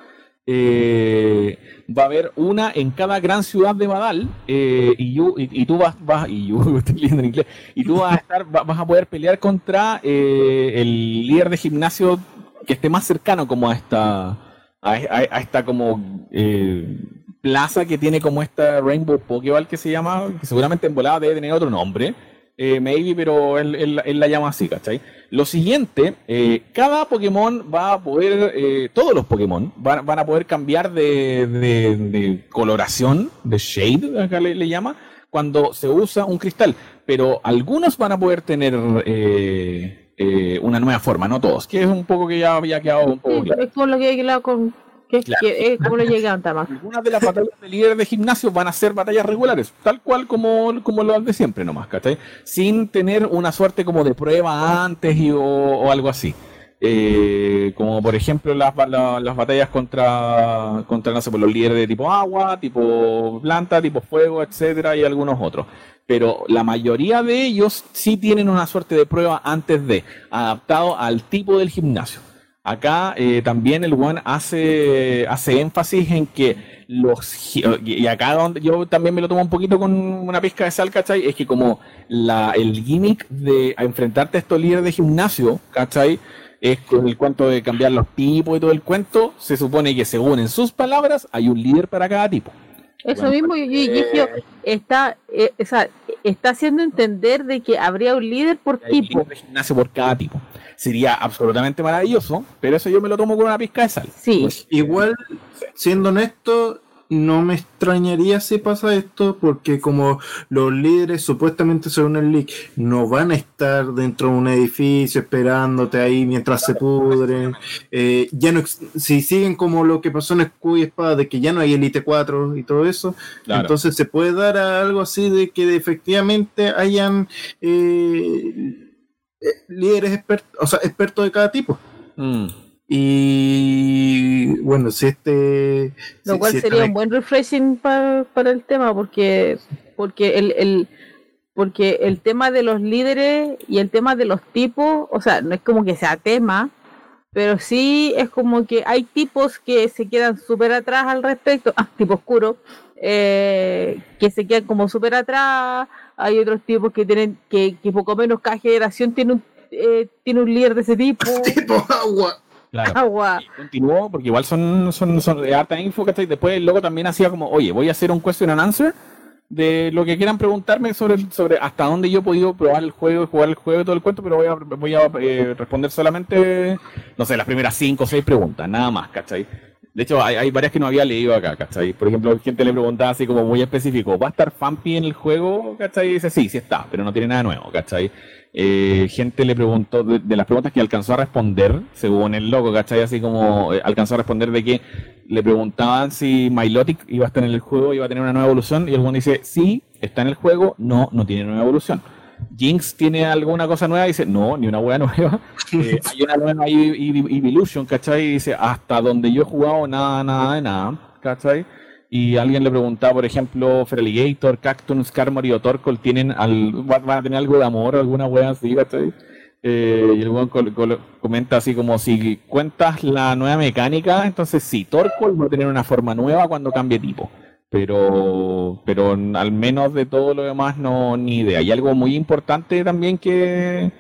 Eh, va a haber una en cada gran ciudad de Badal eh, y, y- tú vas, vas y y tú vas a estar, va- vas a poder pelear contra el líder de gimnasio que esté más cercano como a esta a, esta como plaza que tiene como esta Rainbow Pokéball que se llama, que seguramente en volada debe tener otro nombre, eh, maybe, pero él, él- él la llama así, ¿cachai? Lo siguiente, eh, cada Pokémon va a poder, eh, todos los Pokémon van, van a poder cambiar de, de- de coloración, de shade, acá le, le llama, cuando se usa un cristal, pero algunos van a poder tener... eh, eh, una nueva forma, no todos, que es un poco que ya había quedado un poco Sí, claro. es como lo que he hablado con. Que, Claro. que es como lo más. Algunas de las batallas de líderes de gimnasio van a ser batallas regulares, tal cual como, como las de siempre nomás, ¿cachai? Sin tener una suerte como de prueba antes y, o, o algo así. Eh, como por ejemplo las, las batallas contra, contra no sé, por los líderes de tipo agua, tipo planta, tipo fuego, etcétera, y algunos otros. Pero la mayoría de ellos sí tienen una suerte de prueba antes de, adaptado al tipo del gimnasio. Acá eh, también el One hace, hace énfasis en que los y acá donde yo también me lo tomo un poquito con una pizca de sal, ¿cachai? Es que como la, el gimmick de enfrentarte a estos líderes de gimnasio, ¿cachai? Es con el cuento de cambiar los tipos y todo el cuento, se supone que según en sus palabras hay un líder para cada tipo. Eso Bueno, mismo, y, y- Gigio está, eh, o sea, está haciendo entender de que habría un líder por un tipo. líder de gimnasio por cada tipo. Sería absolutamente maravilloso, pero eso yo me lo tomo con una pizca de sal. Sí, Igual, siendo honesto, no me extrañaría si pasa esto, porque como los líderes supuestamente según el leak no van a estar dentro de un edificio esperándote ahí mientras se pudren, eh, ya no si siguen como lo que pasó en Escudo y Espada, de que ya no hay Elite 4 y todo eso, Claro. entonces se puede dar a algo así de que efectivamente hayan eh, líderes expertos, o sea, expertos de cada tipo. Mm. Y bueno, si este. lo si- cual si sería un buen refreshing pa- para el tema, porque porque el, el porque el tema de los líderes y el tema de los tipos, o sea, no es como que sea tema, pero sí es como que hay tipos que se quedan súper atrás al respecto, ah, tipo oscuro, eh, que se quedan como súper atrás, hay otros tipos que tienen, que, que poco menos cada generación tiene un, eh, tiene un líder de ese tipo, tipo agua. Claro. agua. Y continuó, porque igual son, son, son de harta info, ¿cachai? Después el loco también hacía como, oye, voy a hacer un question and answer de lo que quieran preguntarme sobre, sobre hasta dónde yo he podido probar el juego y jugar el juego y todo el cuento, pero voy a, voy a eh, responder solamente, no sé, las primeras cinco o seis preguntas, nada más, ¿cachai? De hecho, hay, hay varias que no había leído acá, ¿cachai? Por ejemplo, gente le preguntaba así como muy específico, ¿va a estar Fampi en el juego? ¿cachai? Y dice, sí, sí está, pero no tiene nada nuevo, ¿cachai? Eh, gente le preguntó, de, las preguntas que alcanzó a responder, según el loco, ¿cachai? Así como eh, alcanzó a responder de que le preguntaban si Milotic iba a estar en el juego, iba a tener una nueva evolución, y el dice, sí, está en el juego, no, no tiene nueva evolución. Jinx tiene alguna cosa nueva, dice, no, ni una hueá nueva. Eh, hay una nueva Ev- Ev- Evolution, ¿cachai? Y dice, hasta donde yo he jugado, nada, nada de nada, ¿cachai? Y alguien le preguntaba, por ejemplo, Feraligator, Cactus, Skarmory o Torkoal tienen al, van a tener algo de amor o alguna wea así, ¿cachai? Eh, y el col- comenta así como si cuentas la nueva mecánica, entonces sí, Torkoal va a tener una forma nueva cuando cambie tipo. Pero, pero al menos de todo lo demás no ni idea. Y algo muy importante también que,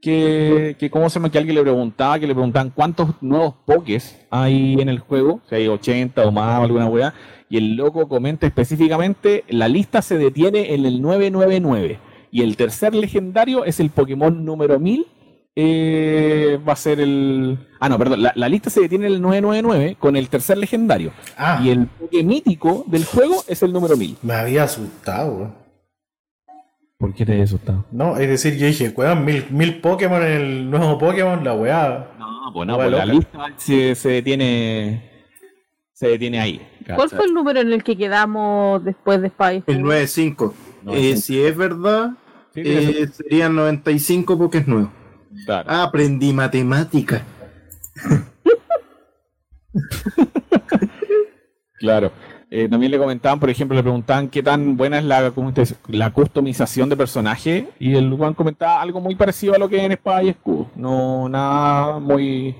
que, que cómo se llama que alguien le preguntaba, que le preguntaban cuántos nuevos pokés hay en el juego, si hay 80 o más o alguna weá, y el loco comenta específicamente, la lista se detiene en el 999, y el tercer legendario es el Pokémon número 1000, eh, va a ser el... Ah, no, perdón, la, la lista se detiene en el 999 con el tercer legendario, Ah, y el Poké mítico del juego es el número 1000. me había asustado. ¿Por qué te has asustado? No, es decir, yo dije, weón, mil, mil Pokémon en el nuevo Pokémon, la weá. No, pues no, pues la lista se, se detiene se detiene ahí. ¿Cuál fue el número en el que quedamos después de Spy? El 9.5. No, Eh, si es verdad, Sí, eh, serían 95 pokés nuevos. Claro. Ah, aprendí matemática. Claro. Eh, también le comentaban, por ejemplo, le preguntaban qué tan buena es la, ¿cómo te dice? la customización de personaje y el Juan comentaba algo muy parecido a lo que es en Espada y Escudo. No, nada muy,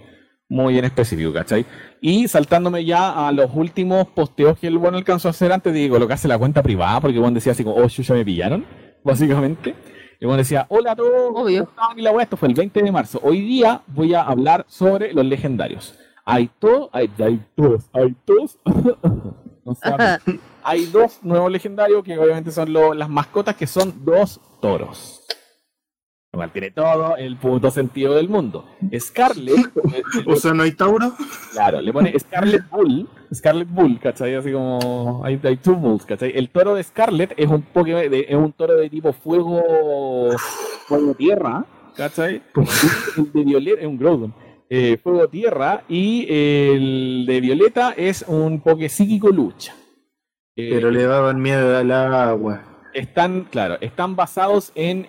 muy en específico, ¿cachai? Y saltándome ya a los últimos posteos que el Juan alcanzó a hacer antes, digo, lo que hace la cuenta privada, porque Juan decía así como, oh, ya me pillaron, básicamente. El Juan decía, hola a todos, Obvio. Y la esto fue el 20 de marzo. Hoy día voy a hablar sobre los legendarios. Hay todos, hay, hay todos, hay todos. No. Hay dos nuevos legendarios que obviamente son lo- las mascotas que son dos toros. Cual tiene todo el puto sentido del mundo. Scarlet, eh, O sea, no hay Tauro. claro, le pone Scarlet Bull, Scarlet Bull, ¿cachai? Así como hay, hay two bulls, ¿cachai? El toro de Scarlet es un Pokémon de- es un toro de tipo fuego, fuego tierra, ¿cachai? el de Violeta es un Groudon. Eh, fuego Tierra y el de Violeta es un Poké Psíquico Lucha. Eh, Pero le daban miedo al agua. Están, claro, están basados en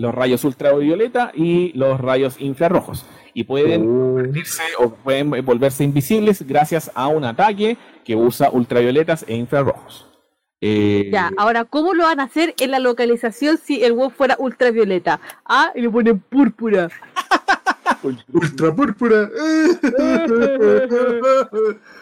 los rayos ultravioleta y los rayos infrarrojos. Y pueden oh. o pueden volverse invisibles gracias a un ataque que usa ultravioletas e infrarrojos. Eh, ya, ahora, ¿cómo lo van a hacer en la localización si el web fuera ultravioleta? Ah, y le ponen púrpura. Ultra púrpura.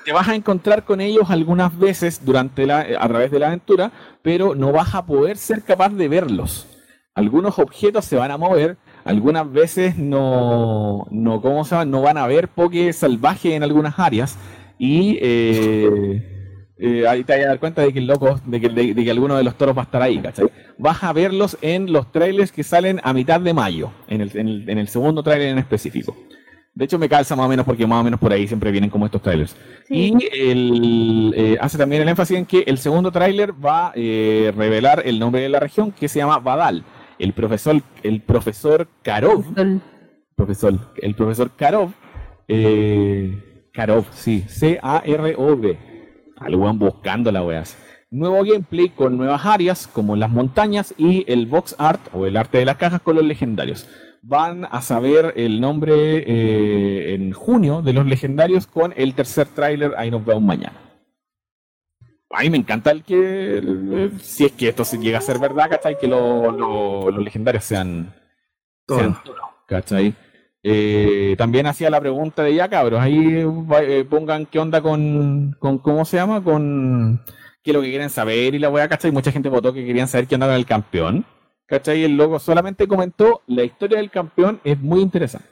Te vas a encontrar con ellos algunas veces durante la, a través de la aventura, pero no vas a poder ser capaz de verlos. Algunos objetos se van a mover, algunas veces no, no, ¿cómo se llama? no van a ver porque salvaje en algunas áreas y eh, eh, ahí te vas a dar cuenta de que el loco, de que, de, que, alguno de los toros va a estar ahí, ¿cachai? Vas a verlos en los trailers que salen a mitad de mayo, en el, en el, segundo trailer en específico. De hecho, me calza más o menos porque más o menos por ahí siempre vienen como estos trailers. Y el, eh, hace también el énfasis en que el segundo trailer va a eh, revelar el nombre de la región que se llama Badal. El profesor, el profesor Karov. Profesor, el profesor Karov. Karov, sí. C-A-R-O-V algo van buscando la weas. Nuevo gameplay con nuevas áreas como las montañas y el box art o el arte de las cajas con los legendarios. Van a saber el nombre eh, en junio de los legendarios con el tercer tráiler. Ahí nos vemos mañana. A mí me encanta el que, si es que esto se llega a ser verdad, ¿cachai? Que los legendarios sean, sean ¿cachai? Eh, también hacía la pregunta de ya, cabros, ahí eh, pongan qué onda con, con, ¿cómo se llama? Con qué es lo que quieren saber y la weá, ¿cachai? Mucha gente votó que querían saber qué onda con el campeón, ¿cachai? El logo solamente comentó, la historia del campeón es muy interesante.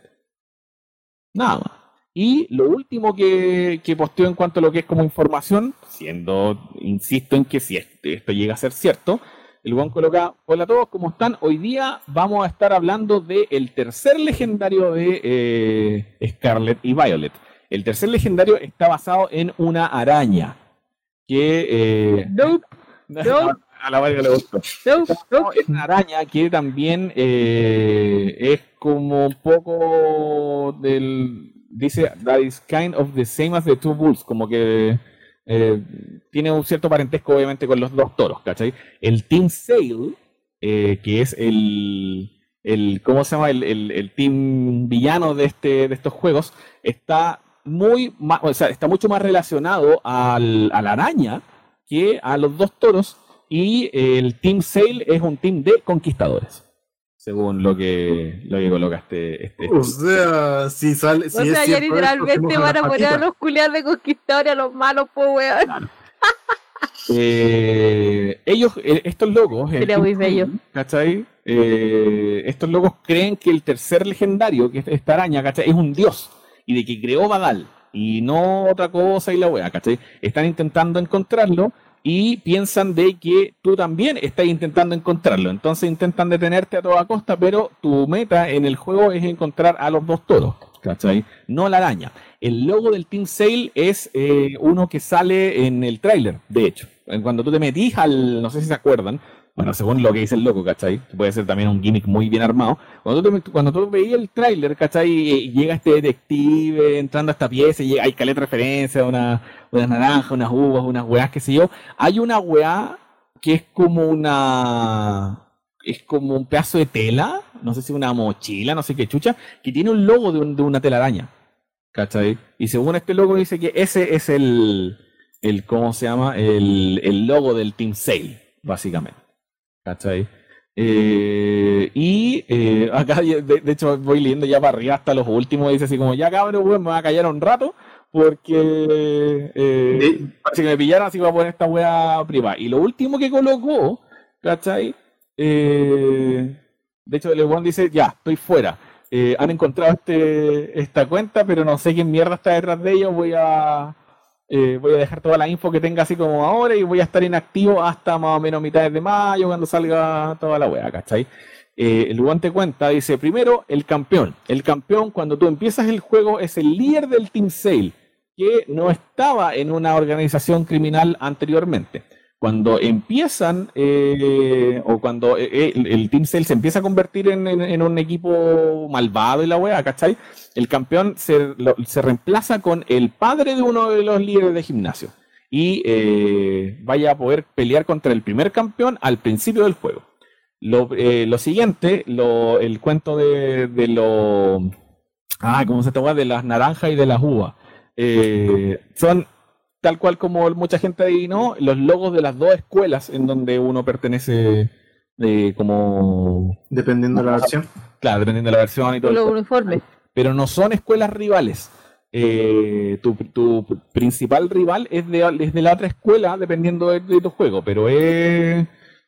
Nada más. Y lo último que, que posteó en cuanto a lo que es como información, siendo, insisto en que si esto llega a ser cierto, el Juan coloca, hola a todos, ¿cómo están? Hoy día vamos a estar hablando del tercer legendario de eh, Scarlet y Violet. El tercer legendario está basado en una araña. Que... Eh, no, A la le gustó. Es una araña que también eh, es como un poco del... Dice, that is kind of the same as the two bulls, como que eh, tiene un cierto parentesco obviamente con los dos toros, ¿cachai? El Team Sale, eh, que es el, el, ¿cómo se llama? El, team villano de, este, de estos juegos, está muy está mucho más relacionado al, a la araña que a los dos toros y el Team Sale es un team de conquistadores según lo que, lo que colocaste. Este, o sea, si sale. Si o sea, ya literalmente van a poner a los culiados de conquistadores a los malos, pues weón. Eh, ellos, eh, estos locos. Sería muy bello. ¿Cachai? Eh, estos locos creen que el tercer legendario, que es esta araña, ¿cachai? Es un dios y de que creó Badal y no otra cosa y la wea, ¿cachai? Están intentando encontrarlo y piensan de que tú también estás intentando encontrarlo. Entonces intentan detenerte a toda costa, pero tu meta en el juego es encontrar a los dos toros, ¿cachai? No la araña. El logo del Team Sale es eh, uno que sale en el tráiler, de hecho. Cuando tú te metís al, no sé si se acuerdan, bueno, según lo que dice el loco, ¿cachai? Puede ser también un gimmick muy bien armado. Cuando tú, cuando tú veías el tráiler, ¿cachai? Llega este detective entrando a esta pieza y hay caleta referencia, una, una naranja, unas uvas, unas weas, qué sé yo. Hay una wea que es como una... Es como un pedazo de tela, no sé si una mochila, no sé qué chucha, que tiene un logo de, una telaraña. ¿Cachai? Y según este logo dice que ese es el, el ¿cómo se llama? El, el logo del Team Sale, básicamente. ¿Cachai? Eh, y eh, acá, de, hecho, voy leyendo ya para arriba hasta los últimos. Dice así como: Ya cabrón, me va a callar un rato. Porque eh, si me pillaron, así va a poner esta wea privada. Y lo último que colocó, ¿cachai? de hecho, el dice: Ya, estoy fuera. han encontrado este, esta cuenta, pero no sé quién mierda está detrás de ellos. Voy a eh, voy a dejar toda la info que tenga así como ahora y voy a estar inactivo hasta más o menos mitad de mayo cuando salga toda la wea, ¿cachai? Eh, el guante cuenta, dice, primero, el campeón. El campeón, cuando tú empiezas el juego, es el líder del Team Sale, que no estaba en una organización criminal anteriormente. Cuando empiezan eh, o cuando eh, eh, el, Team Cell se empieza a convertir en, un equipo malvado y la wea, ¿cachai? El campeón se, lo- se reemplaza con el padre de uno de los líderes de gimnasio y vaya a poder pelear contra el primer campeón al principio del juego. Lo, siguiente, lo- el cuento de, de lo... Ah, ¿cómo se llama? De las naranjas y de las uvas. Son tal cual como mucha gente adivinó, los logos de las dos escuelas en donde uno pertenece eh, como... Dependiendo de la versión. Claro, dependiendo de la versión y todo. Los uniformes. pero no son escuelas rivales. Eh, tu, tu principal rival es de, es de la otra escuela, dependiendo de, de tu juego, pero es,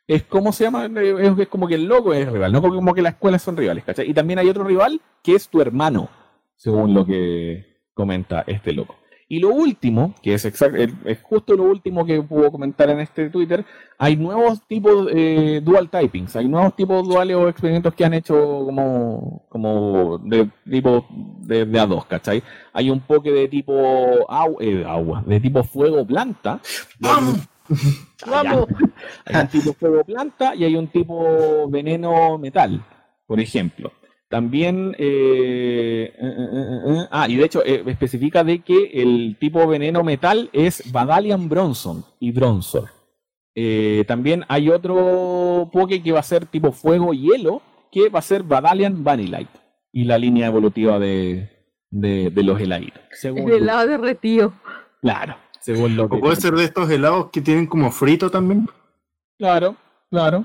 es como se llama, es, es como que el logo es rival, no como que las escuelas son rivales, ¿cachai? Y también hay otro rival que es tu hermano, según lo que comenta este loco. Y lo último, que es, exact- es justo lo último que puedo comentar en este Twitter, hay nuevos tipos eh, dual typings, hay nuevos tipos duales o experimentos que han hecho como, como de tipo de, de A2, ¿cachai? Hay un poke de tipo au- eh, agua, de tipo fuego planta. Vamos. Hay un tipo fuego planta y hay un tipo veneno metal, por ejemplo. También, eh, eh, eh, eh, ah, y de hecho eh, especifica de que el tipo veneno metal es Badalian Bronson y Bronzor. Eh, también hay otro Poke que va a ser tipo fuego hielo, que va a ser Badalian Vanillite. Y la línea evolutiva de, de, de los heladitos. Según El helado derretido. Claro, según lo que. O puede ser de estos helados que tienen como frito también. Claro, claro.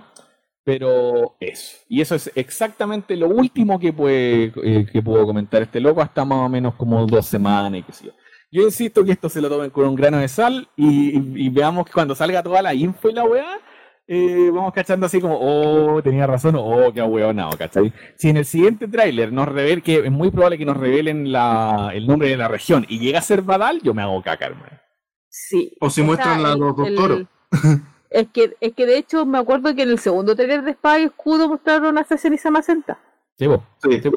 Pero eso. Y eso es exactamente lo último que, puede, eh, que pudo comentar este loco hasta más o menos como dos semanas y qué sé yo. Yo insisto que esto se lo tomen con un grano de sal y, veamos que cuando salga toda la info y la weá, eh, vamos cachando así como, oh, tenía razón, oh, qué hueonado, ¿cachai? Si en el siguiente tráiler nos revela, que es muy probable que nos revelen la, el nombre de la región y llega a ser Badal, yo me hago caca, hermano. Sí. O si O muestran sea, a el- los dos el- toros. Es que, es que de hecho me acuerdo que en el segundo trailer de Espada y Escudo mostraron a César y Samacenta. Sí, po. Sí. Sí.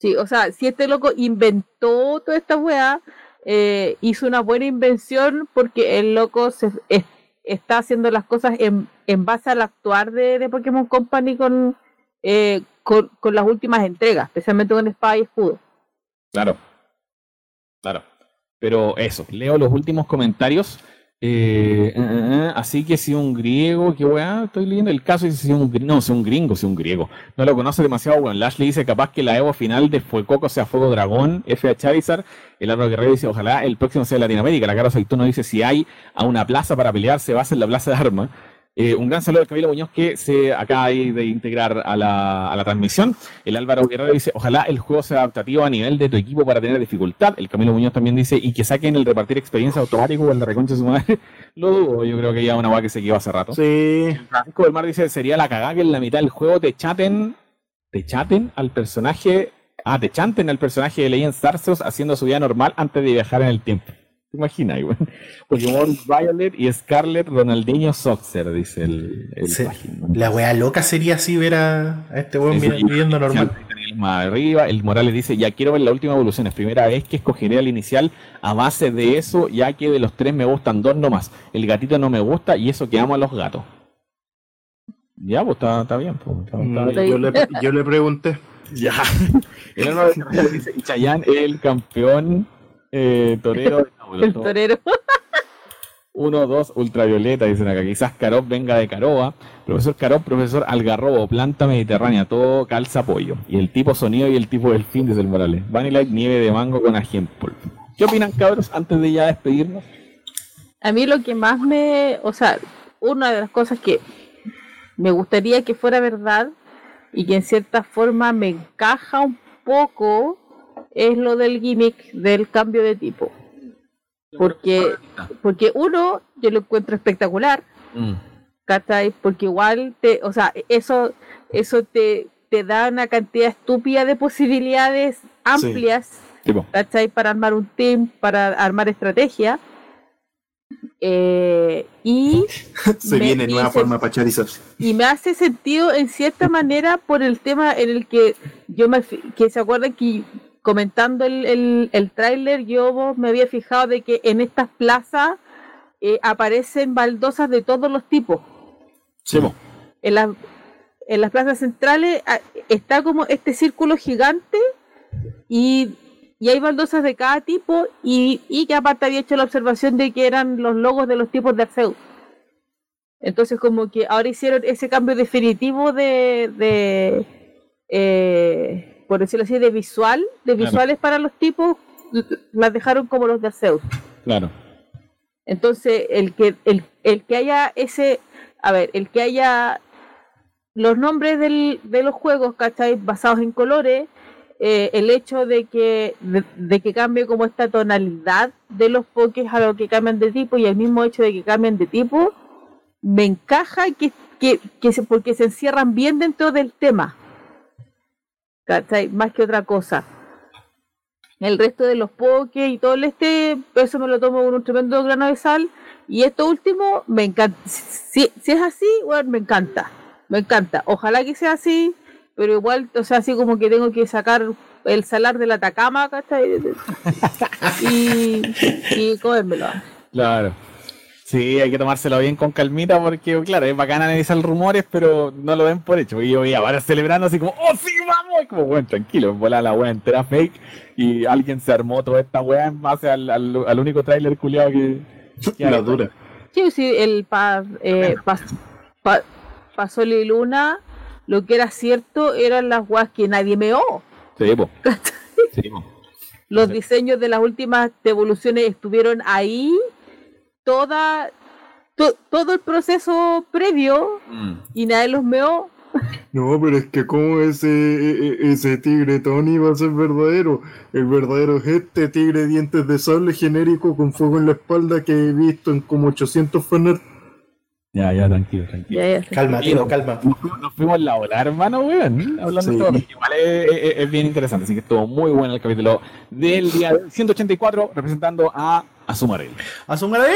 Sí, o sea, si este loco inventó toda esta weá, eh, hizo una buena invención porque el loco se, es- está haciendo las cosas en, en base al actuar de, de Pokémon Company con, eh, con, con las últimas entregas, especialmente con Espada y Escudo. Claro. Claro. Pero eso, leo los últimos comentarios. Eh, eh, eh, así que si un griego, qué weá, estoy leyendo el caso y si un no, si un gringo, si un griego. No lo conoce demasiado, bueno. Lash le dice capaz que la Evo final de Fuecoco sea Fuego Dragón, F a. El árbol guerrero dice ojalá el próximo sea Latinoamérica. La cara Aceituno dice si hay a una plaza para pelear, se va a la plaza de armas. Eh, un gran saludo al Camilo Muñoz que se acaba ahí de integrar a la, a la transmisión. El Álvaro Guerrero dice, ojalá el juego sea adaptativo a nivel de tu equipo para tener dificultad. El Camilo Muñoz también dice, y que saquen el repartir experiencia automático o el de reconcha de su madre. Lo dudo, yo creo que ya una guay que se quedó hace rato. Sí. Francisco del Mar dice, sería la cagada que en la mitad del juego te chaten, te chaten al personaje, ah, te chanten al personaje de Legends Arceus haciendo su vida normal antes de viajar en el tiempo. ¿Te imaginas, güey? Pokémon Violet y Scarlet Ronaldinho Soxer, dice el, el página. La wea loca sería así ver a, a este weón viviendo normal. Más arriba, el Morales dice, ya quiero ver la última evolución, es primera vez que escogeré al inicial a base de eso, ya que de los tres me gustan dos nomás. El gatito no me gusta y eso que amo a los gatos. Ya, pues está, está bien. pues, está- está bien. Yo le, yo le pregunté. Ya. El dice, es el campeón eh, torero Tauro. El torero. 1, 2, ultravioleta, dicen acá. Quizás Carop venga de Caroba. Profesor Carop, profesor Algarrobo, planta mediterránea, todo calza pollo. Y el tipo sonido y el tipo delfín, dice el Morales. Vanilla nieve de mango con ajiempol. ¿Qué opinan, cabros, antes de ya despedirnos? A mí lo que más me, o sea, una de las cosas que me gustaría que fuera verdad y que en cierta forma me encaja un poco es lo del gimmick del cambio de tipo. Porque, porque uno, yo lo encuentro espectacular, Mm. ¿cachai? Porque igual te, o sea, eso, eso te, te da una cantidad estúpida de posibilidades amplias ¿cachai? Para armar un team, para armar estrategia. Eh, y, Se Me- viene nueva forma para Charizard. y me hace sentido en cierta manera por el tema en el que yo me que se acuerdan que comentando el, el, el tráiler yo me había fijado de que en estas plazas eh, aparecen baldosas de todos los tipos. Sí. En, las en las plazas centrales ah, está como este círculo gigante y, y hay baldosas de cada tipo y, y que aparte había hecho la observación de que eran los logos de los tipos de Arceus. Entonces como que ahora hicieron ese cambio definitivo de, de eh, por decirlo así, de visual, de Claro. visuales para los tipos, las dejaron como los de Arceus. Claro. Entonces, el que, el, el que haya ese, a ver, el que haya los nombres del, de los juegos, ¿cachai? Basados en colores, eh, el hecho de que, de, de que cambie como esta tonalidad de los pokés a lo que cambian de tipo y el mismo hecho de que cambien de tipo, me encaja que, que, que se, porque se encierran bien dentro del tema. Más que otra cosa. El resto de los pokés y todo el este, eso me lo tomo con un tremendo grano de sal. Y esto último, me encanta. Si, si es así, bueno, me encanta. Me encanta. Ojalá que sea así, pero igual, o sea, así como que tengo que sacar el salar de la Atacama, ¿cachai? Y, y comérmelo. Claro. Sí, hay que tomárselo bien con calmita porque, claro, es bacán analizar rumores, pero no lo den por hecho. Y yo veía varios celebrando así como, ¡oh, sí, vamos! Y como, bueno, tranquilo, bola la wea entera fake y alguien se armó toda esta wea en base al, al, al único tráiler culiado que... que La dura. Sí, sí, el pa, eh, pa, pa- pa Sol y Luna, lo que era cierto eran las guas que nadie meó. Sí, po. Sí, po. Los diseños de las últimas devoluciones estuvieron ahí, toda, to- todo el proceso previo Mm. y nadie los meó. No, pero es que como ese, e- e- ese tigre Tony va a ser verdadero. El verdadero es este tigre dientes de sable genérico con fuego en la espalda que he visto en como 800 fanart. Ya, ya, tranquilo, tranquilo. Ya, ya, sí. Calma, tío, calma. Nos fuimos- la ola, hermano, weón. Hablando Sí. de todo, igual es, es- es bien interesante. Así que estuvo muy bueno el capítulo del día 184, representando a Azumarel. A su madre.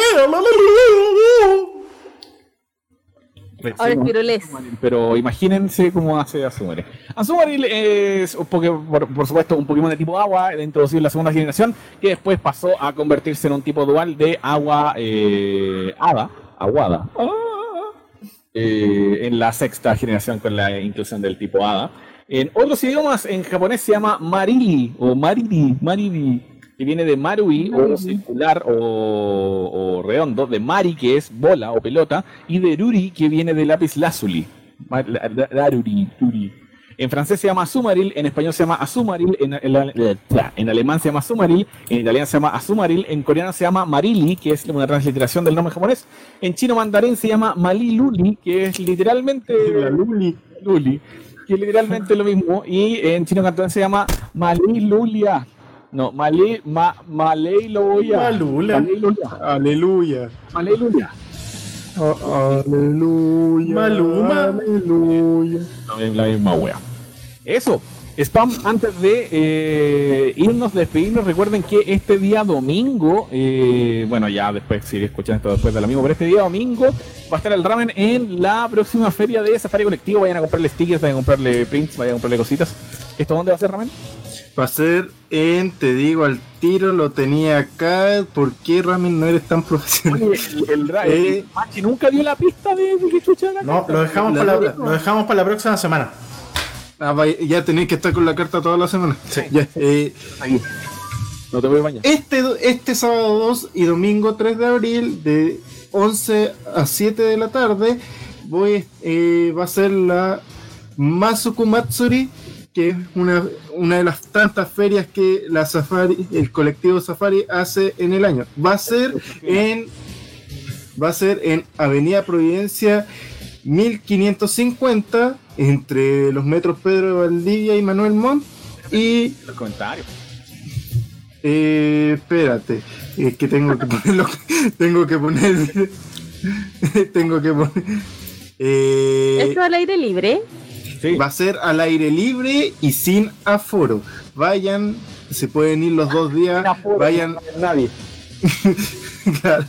Ahora es Piroles. Pero imagínense cómo hace Azumaril. Azumaril es, un por, por supuesto, un Pokémon de tipo agua, introducido en la segunda generación, que después pasó a convertirse en un tipo dual de agua eh, hada, aguada. Ah. Eh, en la sexta generación con la inclusión del tipo hada. En otros idiomas, en japonés se llama Marili o Mariri, Mariri, que viene de Marui o circular o, o redondo, de Mari que es bola o pelota, y de Ruri que viene de lápiz lazuli. En francés se llama Azumaril, en español se llama Azumaril, en, en- en alemán se llama Azumaril, en italiano se llama Azumaril, en coreano se llama Marili, que es una transliteración del nombre japonés, en chino mandarín se llama Maliluli, que es literalmente La Luli. Luli, que es literalmente lo mismo, y en chino cantón se llama Malilulia. No, Mali, ma, Maleilulia. Malula. Maleilulia. Aleluya. A- Aleluya. Maluma. Aleluya. La, mi- la misma wea. Eso. Spam, antes de eh, irnos, despedirnos, recuerden que este día domingo, eh, bueno, ya después, si escuchan esto después del domingo, pero este día domingo va a estar el ramen en la próxima feria de Safari Colectivo. Vayan a comprarle stickers, vayan a comprarle prints, vayan a comprarle cositas. ¿Esto dónde va a ser ramen? Va a ser en, te digo al tiro, lo tenía acá. ¿Por qué Ramen no eres tan profesional? Oye, el, el, Eh. el Machi nunca dio la pista de, de que chucha la No, carta. lo dejamos, La para la, lo dejamos para la próxima semana. Ah, vaya, ya tenéis que estar con la carta toda la semana. Sí. Ya, eh, Ahí. No te voy a bañar. este, este sábado 2 y domingo 3 de abril, de 11 a 7 de la tarde, voy, eh, va a ser la Masuku Matsuri, que es una, una de las tantas ferias que la Safari, el colectivo Safari hace en el año. Va a ser en va a ser en Avenida Providencia 1550 entre los metros Pedro de Valdivia y Manuel Montt y Los comentarios. eh, espérate, es que tengo que ponerlo, tengo que poner, tengo que poner, eh, Esto al aire libre. Sí. va a ser al aire libre y sin aforo. Vayan, se pueden ir los dos días, vayan, Nadie. claro,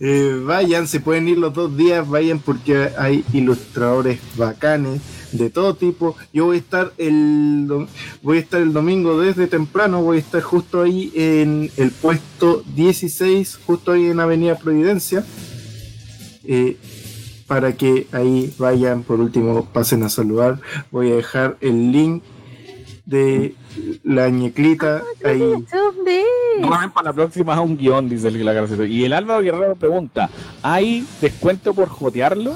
eh, vayan, se pueden ir los dos días, vayan porque hay ilustradores bacanes de todo tipo. Yo voy a estar el voy a estar el domingo desde temprano, voy a estar justo ahí en el puesto 16, justo ahí en Avenida Providencia. Eh, para que ahí vayan, por último, pasen a saludar. Voy a dejar el link de la ñeclita ahí. para la próxima un guion, dice el la Y el Álvaro Guerrero pregunta: ¿hay descuento por jotearlo?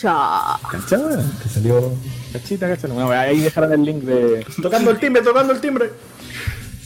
Ya. ¿Cachai? Que salió. Cachita, cachita. Bueno, ahí dejarán el link de. Tocando el timbre, tocando el timbre.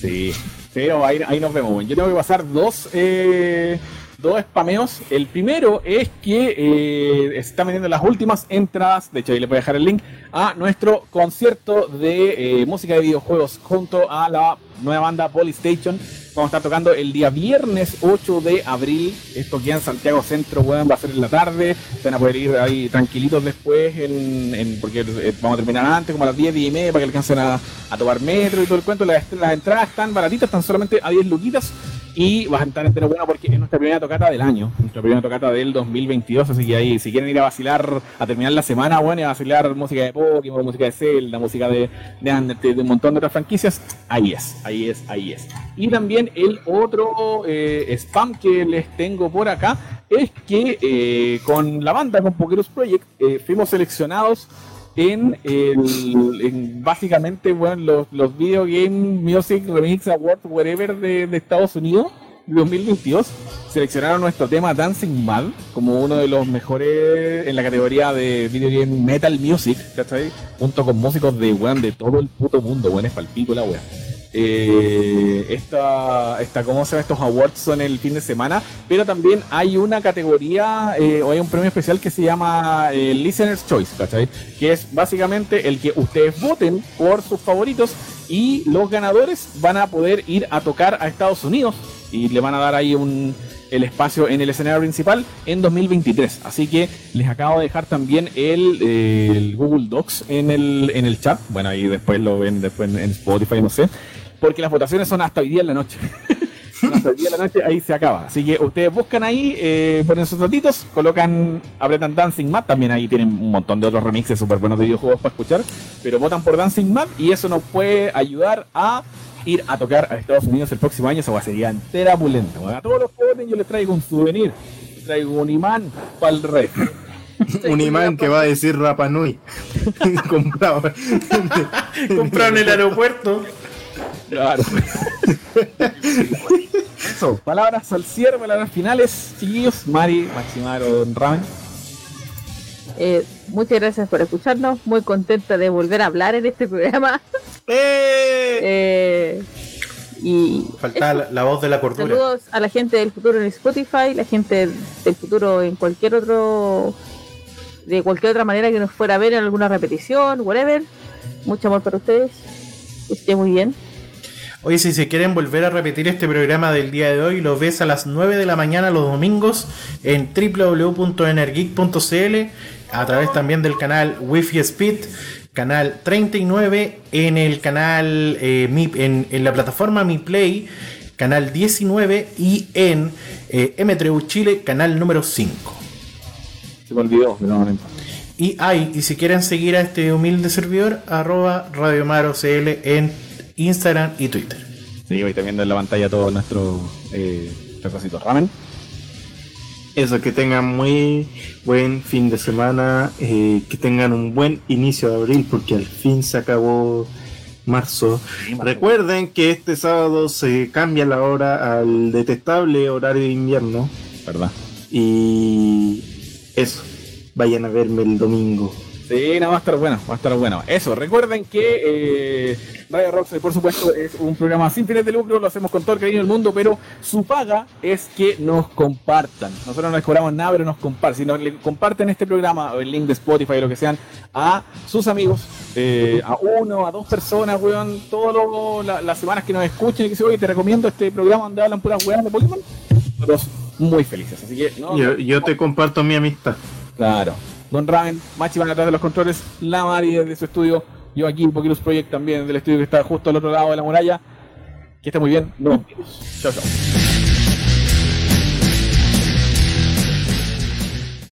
Sí. Pero ahí, ahí nos vemos. Yo tengo que pasar dos. Eh, dos spameos. El primero es que eh, se están vendiendo las últimas entradas, de hecho ahí le voy a dejar el link, a nuestro concierto de eh, música de videojuegos junto a la nueva banda Polystation. Vamos a estar tocando el día viernes 8 de abril. Esto queda en Santiago Centro, va a ser en la tarde. Van a poder ir ahí tranquilitos después, en, porque eh, vamos a terminar antes, como a las 10, 10 y media, para que alcancen a, tomar metro y todo el cuento. Las, entradas están baratitas, están solamente a 10 luquitas. Y vas a estar entero bueno porque es nuestra primera tocata del año, nuestra primera tocata del 2022. Así que ahí, si quieren ir a vacilar, a terminar la semana, bueno, y a vacilar música de Pokémon, música de Zelda, música de, de, un montón de otras franquicias, ahí es, ahí es, ahí es. Y también el otro eh, spam que les tengo por acá es que eh, con la banda, con Pokerus Project, eh, fuimos seleccionados en, el, básicamente bueno, los, los Video Game Music Remix Awards, whatever, de, de Estados Unidos. 2022 seleccionaron nuestro tema Dancing Mad como uno de los mejores en la categoría de video game metal music, ¿cachai? Junto con músicos de weón de todo el puto mundo, weón, es palpito la weón. Eh, esta, esta, ¿cómo se llama? Estos awards son el fin de semana, pero también hay una categoría eh, o hay un premio especial que se llama eh, Listener's Choice, ¿cachai? Que es básicamente el que ustedes voten por sus favoritos y los ganadores van a poder ir a tocar a Estados Unidos y le van a dar ahí un, el espacio en el escenario principal en 2023. Así que les acabo de dejar también el, el, Google Docs en el, en el chat. Bueno, ahí después lo ven después en Spotify, no sé porque las votaciones son hasta hoy día en la noche. hasta hoy día en la noche, ahí se acaba. Así que ustedes buscan ahí, eh, ponen sus ratitos, colocan, apretan Dancing Mad, también ahí tienen un montón de otros remixes súper buenos de videojuegos para escuchar, pero votan por Dancing Mad y eso nos puede ayudar a ir a tocar a Estados Unidos el próximo año, esa sería entera pulenta. a todos los que yo les traigo un souvenir, les traigo un imán para el rey. un imán que va a decir Rapa Nui. comprado. comprado en el aeropuerto. Claro. Eso, palabras al cierre, palabras finales, chiquillos. Mari, Maximaro, Ramen. Eh, muchas gracias por escucharnos. Muy contenta de volver a hablar en este programa. ¡Eh! eh y Falta la, voz de la cordura. Saludos a la gente del futuro en Spotify, la gente del futuro en cualquier otro, de cualquier otra manera que nos fuera a ver en alguna repetición, whatever. Mucho amor para ustedes. Que esté muy bien. Oye, si se quieren volver a repetir este programa del día de hoy, lo ves a las 9 de la mañana los domingos en www.energeek.cl, a través también del canal Wi-Fi Speed, canal 39, en el canal, eh, en, la plataforma Mi Play, canal 19, y en eh, M3U Chile, canal número 5. Se me olvidó, Y hay, y si quieren seguir a este humilde servidor, arroba RadioMaroCL en Instagram y Twitter. Sí, voy viendo en la pantalla todo nuestro eh, ramen. Eso, que tengan muy buen fin de semana, eh, que tengan un buen inicio de abril, porque al fin se acabó marzo. Recuerden que este sábado se cambia la hora al detestable horario de invierno. ¿Verdad? Y eso, vayan a verme el domingo. Sí, no, va a estar bueno, va a estar bueno. Eso, recuerden que eh, Radio Rockstar, por supuesto, es un programa sin fines de lucro, lo hacemos con todo el cariño del mundo, pero su paga es que nos compartan. Nosotros no les cobramos nada, pero nos comparten. Si nos le comparten este programa, o el link de Spotify, o lo que sean, a sus amigos, eh, a uno, a dos personas, weón, todas las semanas que nos escuchen y que se oye, te recomiendo este programa donde hablan puras weas de Pokémon. Nosotros muy felices. Así que, yo, yo te comparto mi amistad. Claro. Don Raven, Machi van atrás de los controles, la Mari desde su estudio, yo aquí en Pokémon Project también del estudio que está justo al otro lado de la muralla. Que esté muy bien, vemos. Chao, chao.